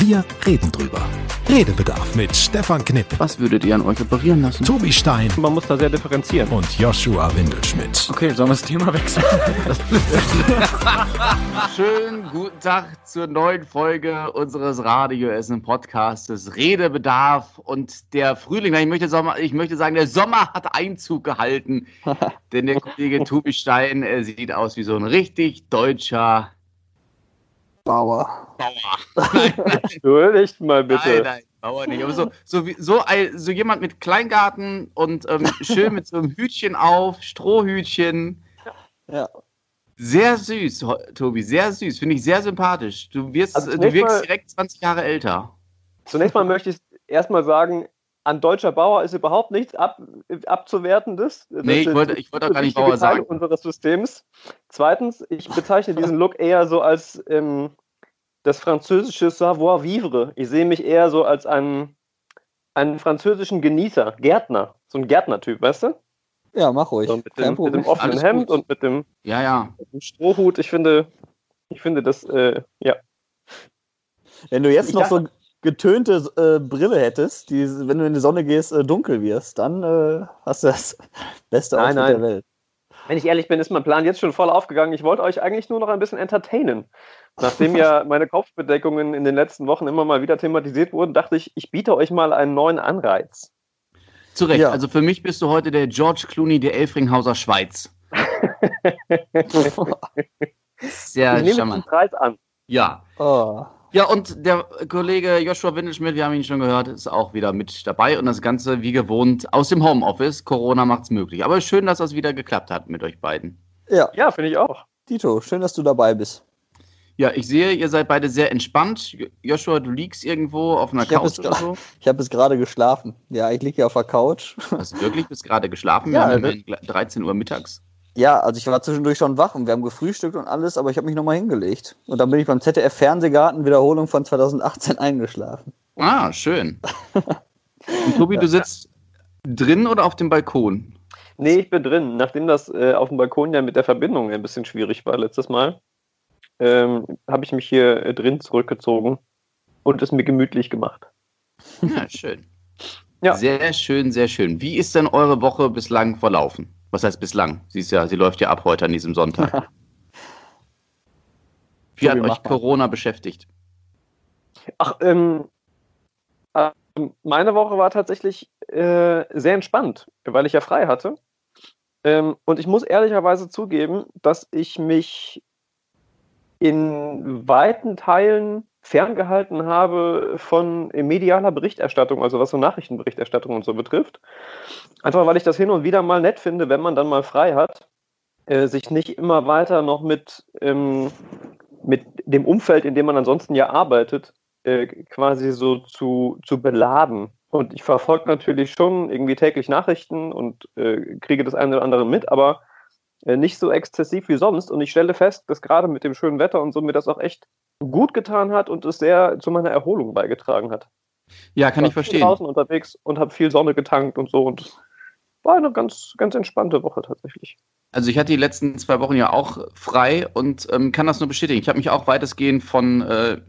Wir reden drüber. Redebedarf mit Stefan Knipp, Was würdet ihr an euch operieren lassen? Tobi Stein Man muss da sehr differenzieren. und Joshua Windelschmidt. Okay, sollen wir das Thema wechseln? Schönen guten Tag zur neuen Folge unseres Radio Essen Podcastes Redebedarf und der Frühling. Ich möchte, Sommer, ich möchte sagen, der Sommer hat Einzug gehalten, denn der Kollege Tobi Stein äh, sieht aus wie so ein richtig deutscher Bauer. Bauer. Nein, nein, Entschuldigt mal bitte. nein, nein, Bauer nicht. Aber so, so, so, so jemand mit Kleingarten und ähm, schön mit so einem Hütchen auf, Strohhütchen. Ja. Sehr süß, Tobi, sehr süß. Finde ich sehr sympathisch. Du, wirst, Also du wirkst mal- direkt 20 Jahre älter. Zunächst mal möchte ich erstmal sagen, an deutscher Bauer ist überhaupt nichts ab, abzuwertendes. Das Nee, ich ist wollte- ich wollte auch gar nicht Bauer Teil sagen. unseres Systems. Zweitens, ich bezeichne diesen Look eher so als ähm, das französische Savoir-vivre. Ich sehe mich eher so als einen, einen französischen Genießer, Gärtner. So ein Gärtnertyp, weißt du? Ja, mach ruhig. So mit, dem, mit dem offenen Alles Hemd gut. und mit dem, Ja, ja. mit dem Strohhut. Ich finde, ich finde das, äh, ja. Wenn du jetzt Ich noch dachte- so getönte äh, Brille hättest, die, wenn du in die Sonne gehst, äh, dunkel wirst, dann äh, hast du das beste Nein, Outfit nein. der Welt. Wenn ich ehrlich bin, ist mein Plan jetzt schon voll aufgegangen. Ich wollte euch eigentlich nur noch ein bisschen entertainen. Nachdem ja meine Kopfbedeckungen in den letzten Wochen immer mal wieder thematisiert wurden, dachte ich, ich biete euch mal einen neuen Anreiz. Zu Recht. Ja. Also für mich bist du heute der George Clooney der Elfringhauser Schweiz. Sehr ich nehme den charmant. Preis an. Ja. Oh. Ja, und der Kollege Joshua Windelschmidt, wir haben ihn schon gehört, ist auch wieder mit dabei und das Ganze wie gewohnt aus dem Homeoffice. Corona macht's möglich. Aber schön, dass das wieder geklappt hat mit euch beiden. Ja, Ja, finde ich auch. Tito, schön, dass du dabei bist. Ja, ich sehe, ihr seid beide sehr entspannt. Jo- Joshua, du liegst irgendwo auf einer Ich Couch es oder so. Ich habe es gerade geschlafen. Ja, ich liege hier auf der Couch. Hast du wirklich bis gerade geschlafen? Ja, wir haben ne? immerhin gl- 13 Uhr mittags. Ja, also ich war zwischendurch schon wach und wir haben gefrühstückt und alles, aber ich habe mich nochmal hingelegt. Und dann bin ich beim ZDF Fernsehgarten Wiederholung von 2018 eingeschlafen. Ah, schön. Und Tobi, du sitzt drin oder auf dem Balkon? Nee, ich bin drin. Nachdem das äh, auf dem Balkon ja mit der Verbindung ein bisschen schwierig war letztes Mal, ähm, habe ich mich hier äh, drin zurückgezogen und es mir gemütlich gemacht. Ja, schön. Ja. Sehr schön, sehr schön. Wie ist denn eure Woche bislang verlaufen? Was heißt bislang? Sie ist ja, sie läuft ja ab heute an diesem Sonntag. Wie hat euch. Corona beschäftigt? Ach, ähm, äh, meine Woche war tatsächlich äh, sehr entspannt, weil ich ja frei hatte. Ähm, und ich muss ehrlicherweise zugeben, dass ich mich in weiten Teilen ferngehalten habe von medialer Berichterstattung, also was so Nachrichtenberichterstattung und so betrifft. Einfach weil ich das hin und wieder mal nett finde, wenn man dann mal frei hat, äh, sich nicht immer weiter noch mit, ähm, mit dem Umfeld, in dem man ansonsten ja arbeitet, äh, quasi so zu, zu beladen. Und ich verfolge natürlich schon irgendwie täglich Nachrichten und äh, kriege das eine oder andere mit, aber äh, nicht so exzessiv wie sonst. Und ich stelle fest, dass gerade mit dem schönen Wetter und so mir das auch echt gut getan hat und es sehr zu meiner Erholung beigetragen hat. Ja, kann ich war viel verstehen. draußen unterwegs und habe viel Sonne getankt und so. Und war eine ganz, ganz entspannte Woche tatsächlich. Also ich hatte die letzten zwei Wochen ja auch frei und ähm, kann das nur bestätigen. Ich habe mich auch weitestgehend von, äh,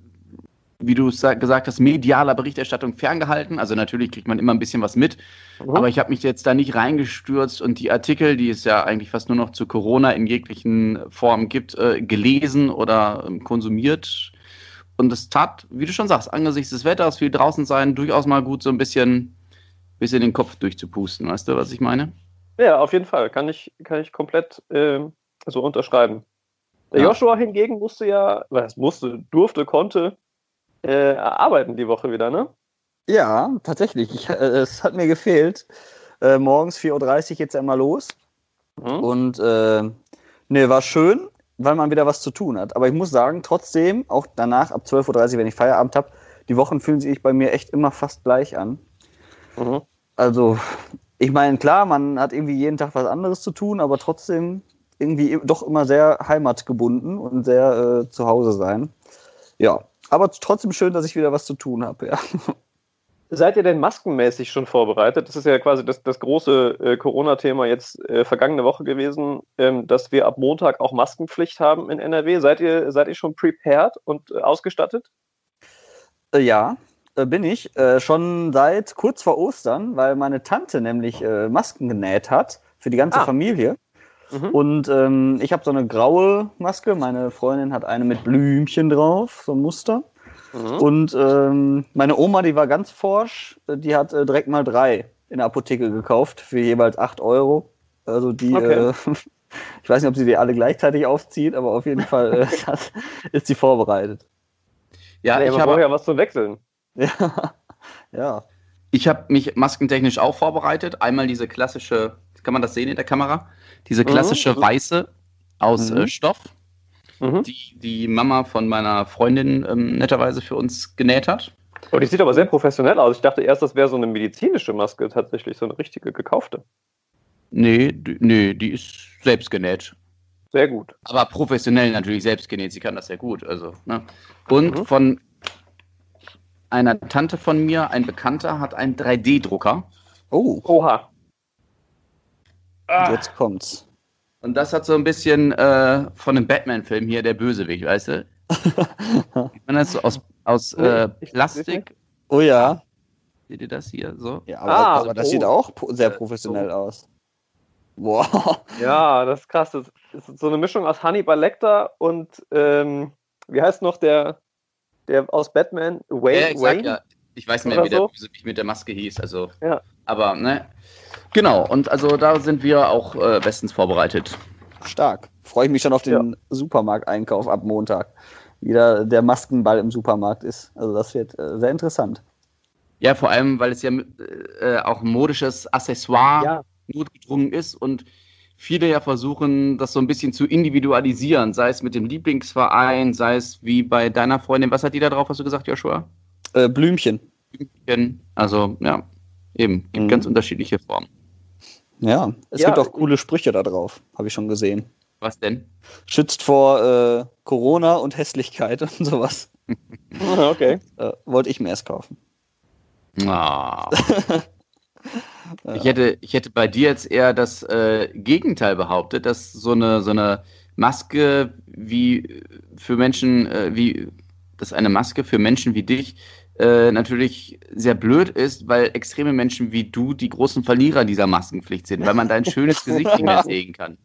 wie du es sa- gesagt hast, medialer Berichterstattung ferngehalten. Also natürlich kriegt man immer ein bisschen was mit, Mhm. aber ich habe mich jetzt da nicht reingestürzt und die Artikel, die es ja eigentlich fast nur noch zu Corona in jeglichen Formen gibt, äh, gelesen oder ähm, konsumiert. Und es tat, wie du schon sagst, angesichts des Wetters, viel draußen sein, durchaus mal gut, so ein bisschen, bisschen den Kopf durchzupusten. Weißt du, was ich meine? Ja, auf jeden Fall. Kann ich, kann ich komplett ähm, so unterschreiben. Der Ja. Joshua hingegen musste ja, was musste, durfte, konnte äh, arbeiten die Woche wieder, ne? Ja, tatsächlich. Ich, äh, es hat mir gefehlt. Äh, morgens 4.30 Uhr ja immer los. Mhm. Und äh, ne, war schön, weil man wieder was zu tun hat. Aber ich muss sagen, trotzdem, auch danach ab 12.30 Uhr, wenn ich Feierabend habe, die Wochen fühlen sich bei mir echt immer fast gleich an. Mhm. Also, ich meine, klar, man hat irgendwie jeden Tag was anderes zu tun, aber trotzdem irgendwie doch immer sehr heimatgebunden und sehr äh, zu Hause sein. Ja, aber trotzdem schön, dass ich wieder was zu tun habe. Ja. Seid ihr denn maskenmäßig schon vorbereitet? Das ist ja quasi das, das große äh, Corona-Thema jetzt äh, vergangene Woche gewesen, ähm, dass wir ab Montag auch Maskenpflicht haben in NRW. Seid ihr, seid ihr schon prepared und äh, ausgestattet? Äh, ja, äh, bin ich. Äh, schon seit kurz vor Ostern, weil meine Tante nämlich Masken genäht hat für die ganze ah. Familie. Mhm. Und ähm, ich habe so eine graue Maske. Meine Freundin hat eine mit Blümchen drauf, so ein Muster. Mhm. Und ähm, meine Oma, die war ganz forsch, die hat äh, direkt mal drei in der Apotheke gekauft für jeweils acht Euro. Also die, okay. äh, ich weiß nicht, ob sie die alle gleichzeitig aufzieht, aber auf jeden Fall äh, ist sie vorbereitet. Ja, ich habe ja was zu wechseln. Ja, ja. Ich habe mich maskentechnisch auch vorbereitet. Einmal diese klassische, kann man das sehen in der Kamera? Diese mhm. klassische mhm. weiße aus mhm. äh, Stoff mhm. die die Mama von meiner Freundin ähm, netterweise für uns genäht hat. Oh, die sieht aber sehr professionell aus. Ich dachte erst, das wäre so eine medizinische Maske, tatsächlich so eine richtige gekaufte. Nee, nee, die ist selbst genäht. Sehr gut. Aber professionell natürlich selbst genäht. Sie kann das sehr gut. Also, ne? Und mhm. von einer Tante von mir, ein Bekannter, hat einen 3D-Drucker. Oh. Oha. Ah. Jetzt kommt's. Und das hat so ein bisschen äh, von dem Batman-Film hier, der Bösewicht, weißt du? Man das so aus, aus äh, Plastik? Oh ja. Seht ihr das hier so? Ja, aber, ah, aber das oh. sieht auch sehr professionell aus. Boah. Ja, das ist krass. Das ist so eine Mischung aus Hannibal Lecter und ähm, wie heißt noch der, der aus Batman? Wayne? Ja, exakt, ja. Ich weiß nicht mehr, wie der Bösewicht mit der Maske hieß. Also, ja. Aber, ne? Genau, und also da sind wir auch äh, bestens vorbereitet. Stark. Freue ich mich schon auf den ja. Supermarkteinkauf ab Montag. Wieder der Maskenball im Supermarkt ist. Also das wird äh, sehr interessant. Ja, vor allem, weil es ja äh, auch ein modisches Accessoire ja. notgedrungen ist und viele ja versuchen, das so ein bisschen zu individualisieren, sei es mit dem Lieblingsverein, sei es wie bei deiner Freundin. Was hat die da drauf, hast du gesagt, Joshua? Äh, Blümchen. Blümchen. Also, ja, eben, gibt mhm. ganz unterschiedliche Formen. Ja, es ja. gibt auch coole Sprüche da drauf, habe ich schon gesehen. Was denn? Schützt vor äh, Corona und Hässlichkeit und sowas. okay. Äh, wollte ich mir erst kaufen. Oh. ich, hätte, ich hätte bei dir jetzt eher das äh, Gegenteil behauptet, dass so eine, so eine Maske wie für Menschen, äh, wie, dass eine Maske für Menschen wie dich äh, natürlich sehr blöd ist, weil extreme Menschen wie du die großen Verlierer dieser Maskenpflicht sind, weil man dein schönes Gesicht nicht mehr sehen kann.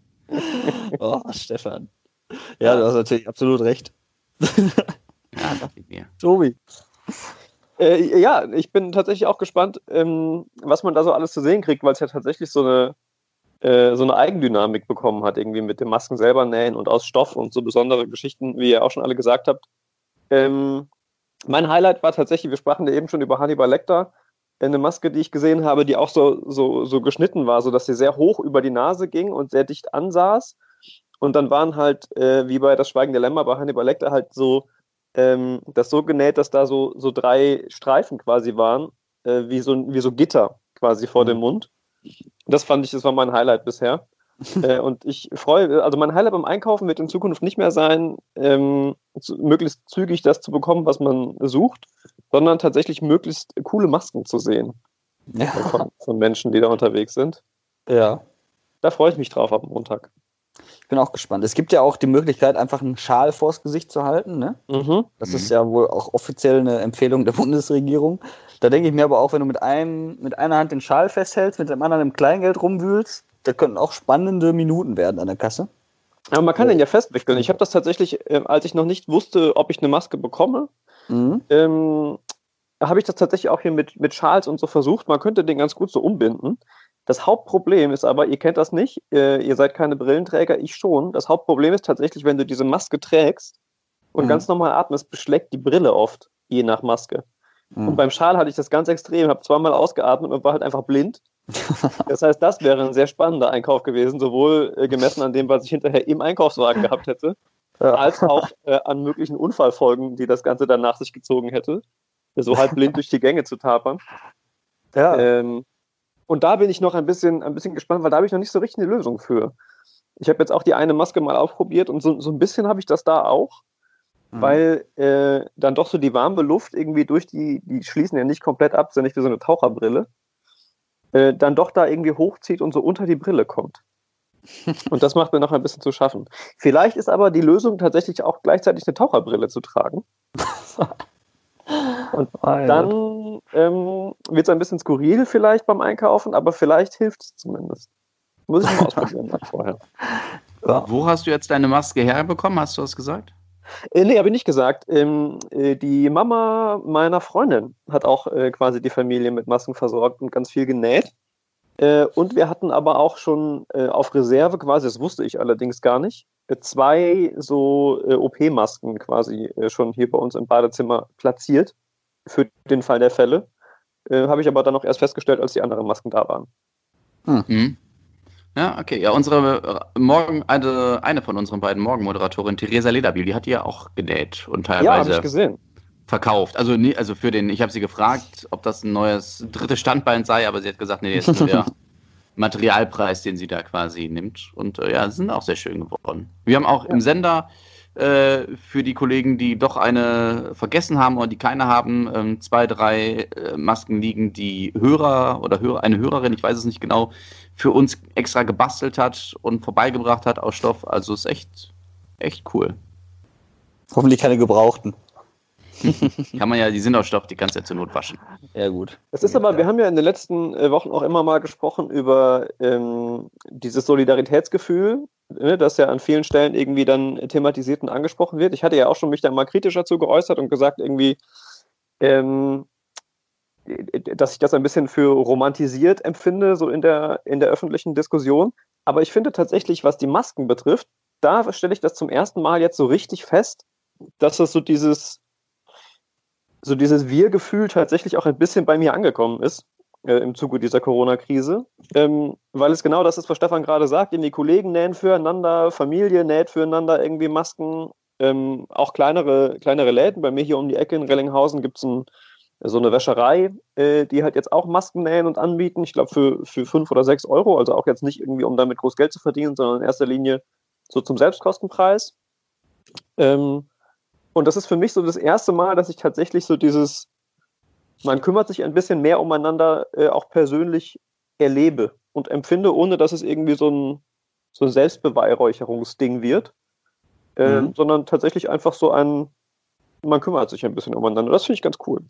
Oh, Stefan. Ja, du hast natürlich absolut recht. ja, dachte ich mir. Tobi. Äh, ja, ich bin tatsächlich auch gespannt, ähm, was man da so alles zu sehen kriegt, weil es ja tatsächlich so eine, äh, so eine Eigendynamik bekommen hat, irgendwie mit den Masken selber nähen und aus Stoff und so besondere Geschichten, wie ihr auch schon alle gesagt habt. Ähm, mein Highlight war tatsächlich, wir sprachen ja eben schon über Hannibal Lecter, eine Maske, die ich gesehen habe, die auch so, so, so geschnitten war, sodass sie sehr hoch über die Nase ging und sehr dicht ansaß. Und dann waren halt, äh, wie bei Das Schweigen der Lämmer bei Hannibal Lecter, halt so, ähm, das so genäht, dass da so, so drei Streifen quasi waren, äh, wie, so, wie so Gitter quasi vor mhm. dem Mund. Das fand ich, das war mein Highlight bisher. Äh, und ich freue, also mein Highlight beim Einkaufen wird in Zukunft nicht mehr sein, ähm, zu, möglichst zügig das zu bekommen, was man sucht, sondern tatsächlich möglichst coole Masken zu sehen. Ja. Von, von, Menschen, die da unterwegs sind. Ja. Da freue ich mich drauf ab Montag. Ich bin auch gespannt. Es gibt ja auch die Möglichkeit, einfach einen Schal vors Gesicht zu halten. Ne? Mhm. Das ist ja wohl auch offiziell eine Empfehlung der Bundesregierung. Da denke ich mir aber auch, wenn du mit, einem, mit einer Hand den Schal festhältst, mit dem anderen im Kleingeld rumwühlst, da könnten auch spannende Minuten werden an der Kasse. Aber man kann den ja festwickeln. Ich habe das tatsächlich, äh, als ich noch nicht wusste, ob ich eine Maske bekomme, mhm. ähm, habe ich das tatsächlich auch hier mit, mit Schals und so versucht. Man könnte den ganz gut so umbinden. Das Hauptproblem ist aber, ihr kennt das nicht, äh, ihr seid keine Brillenträger, ich schon. Das Hauptproblem ist tatsächlich, wenn du diese Maske trägst und mhm. ganz normal atmest, beschlägt die Brille oft, je nach Maske. Mhm. Und beim Schal hatte ich das ganz extrem, habe zweimal ausgeatmet und war halt einfach blind. Das heißt, das wäre ein sehr spannender Einkauf gewesen, sowohl äh, gemessen an dem, was ich hinterher im Einkaufswagen gehabt hätte, ja. als auch äh, an möglichen Unfallfolgen, die das Ganze dann nach sich gezogen hätte, so halb blind durch die Gänge zu tapern. Ja. Ähm, und da bin ich noch ein bisschen, ein bisschen gespannt, weil da habe ich noch nicht so richtig eine Lösung für. Ich habe jetzt auch die eine Maske mal aufprobiert und so, so ein bisschen habe ich das da auch. Mhm. weil äh, dann doch so die warme Luft irgendwie durch die, die schließen ja nicht komplett ab, sind nicht wie so eine Taucherbrille, äh, dann doch da irgendwie hochzieht und so unter die Brille kommt. Und das macht mir noch ein bisschen zu schaffen. Vielleicht ist aber die Lösung tatsächlich auch gleichzeitig eine Taucherbrille zu tragen. Und dann ähm, wird es ein bisschen skurril vielleicht beim Einkaufen, aber vielleicht hilft es zumindest. Muss ich mal ausprobieren vorher. Ja. Wo hast du jetzt deine Maske herbekommen? Hast du das gesagt? Äh, nee, habe ich nicht gesagt. Ähm, äh, die Mama meiner Freundin hat auch äh, quasi die Familie mit Masken versorgt und ganz viel genäht. Äh, und wir hatten aber auch schon äh, auf Reserve quasi, das wusste ich allerdings gar nicht, äh, zwei so OP-Masken quasi schon hier bei uns im Badezimmer platziert für den Fall der Fälle. Habe ich aber dann auch erst festgestellt, als die anderen Masken da waren. Mhm. Ja, okay. Ja, unsere Morgen, eine, eine von unseren beiden Morgenmoderatorinnen, Theresa Lederbiel, die hat die ja auch genäht und teilweise ja, ich gesehen. verkauft. Also, nie, also für den, ich habe sie gefragt, ob das ein neues drittes Standbein sei, aber sie hat gesagt, nee, das ist nur der Materialpreis, den sie da quasi nimmt. Und äh, ja, sind auch sehr schön geworden. Wir haben auch ja. im Sender äh, für die Kollegen, die doch eine vergessen haben oder die keine haben, ähm, zwei, drei äh, Masken liegen, die Hörer oder Hörer, eine Hörerin, ich weiß es nicht genau, für uns extra gebastelt hat und vorbeigebracht hat aus Stoff. Also ist echt, echt cool. Hoffentlich keine gebrauchten. Kann man ja, die sind aus Stoff, die kannst du ja zur Not waschen. Ja, gut. Das ist aber, wir haben ja in den letzten äh, Wochen auch immer mal gesprochen über ähm, dieses Solidaritätsgefühl, ne, das ja an vielen Stellen irgendwie dann thematisiert und angesprochen wird. Ich hatte ja auch schon mich da mal kritisch dazu geäußert und gesagt, irgendwie, ähm, dass ich das ein bisschen für romantisiert empfinde, so in der, in der öffentlichen Diskussion. Aber ich finde tatsächlich, was die Masken betrifft, da stelle ich das zum ersten Mal jetzt so richtig fest, dass es so dieses, so dieses Wir-Gefühl tatsächlich auch ein bisschen bei mir angekommen ist äh, im Zuge dieser Corona-Krise, ähm, weil es genau das ist, was Stefan gerade sagt, die Kollegen nähen füreinander, Familie näht füreinander irgendwie Masken, ähm, auch kleinere, kleinere Läden. Bei mir hier um die Ecke in Rellinghausen gibt es ein so eine Wäscherei, äh, die halt jetzt auch Masken nähen und anbieten. Ich glaube für, für fünf oder sechs Euro, also auch jetzt nicht irgendwie, um damit groß Geld zu verdienen, sondern in erster Linie so zum Selbstkostenpreis. Ähm, und das ist für mich so das erste Mal, dass ich tatsächlich so dieses, man kümmert sich ein bisschen mehr umeinander äh, auch persönlich erlebe und empfinde, ohne dass es irgendwie so ein, so ein Selbstbeweihräucherungsding wird, äh, mhm. sondern tatsächlich einfach so ein, man kümmert sich ein bisschen umeinander. Das finde ich ganz cool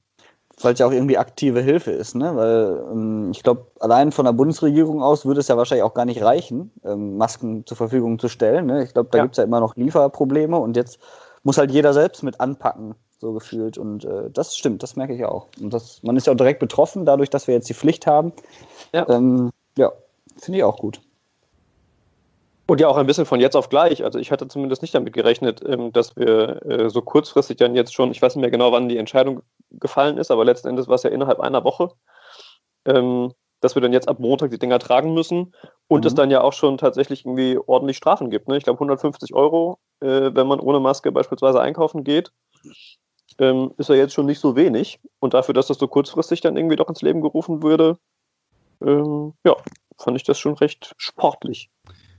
weil es ja auch irgendwie aktive Hilfe ist, ne? Weil ähm, ich glaube, allein von der Bundesregierung aus würde es ja wahrscheinlich auch gar nicht reichen, ähm, Masken zur Verfügung zu stellen. Ne? Ich glaube, da ja. gibt es ja immer noch Lieferprobleme und jetzt muss halt jeder selbst mit anpacken, so gefühlt. Und äh, das stimmt, das merke ich auch. Und das, man ist ja auch direkt betroffen, dadurch, dass wir jetzt die Pflicht haben. Ja, ähm, ja finde ich auch gut. Und ja auch ein bisschen von jetzt auf gleich. Also ich hatte zumindest nicht damit gerechnet, ähm, dass wir äh, so kurzfristig dann jetzt schon, ich weiß nicht mehr genau, wann die Entscheidung gefallen ist, aber letzten Endes war es ja innerhalb einer Woche, ähm, dass wir dann jetzt ab Montag die Dinger tragen müssen und mhm. es dann ja auch schon tatsächlich irgendwie ordentlich Strafen gibt. Ne? Ich glaube 150 Euro, äh, wenn man ohne Maske beispielsweise einkaufen geht, ähm, ist ja jetzt schon nicht so wenig. Und dafür, dass das so kurzfristig dann irgendwie doch ins Leben gerufen würde, ja, fand ich das schon recht sportlich.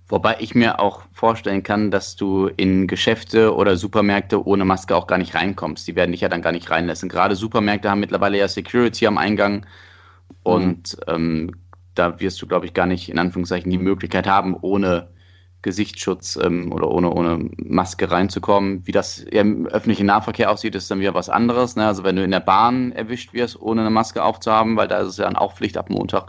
Wobei ich mir auch vorstellen kann, dass du in Geschäfte oder Supermärkte ohne Maske auch gar nicht reinkommst. Die werden dich ja dann gar nicht reinlassen. Gerade Supermärkte haben mittlerweile ja Security am Eingang und mhm. ähm, da wirst du, glaube ich, gar nicht in Anführungszeichen die Möglichkeit haben, ohne Gesichtsschutz ähm, oder ohne, ohne Maske reinzukommen. Wie das im öffentlichen Nahverkehr aussieht, ist dann wieder was anderes. Ne? Also wenn du in der Bahn erwischt wirst, ohne eine Maske aufzuhaben, weil da ist es ja dann auch Pflicht ab Montag,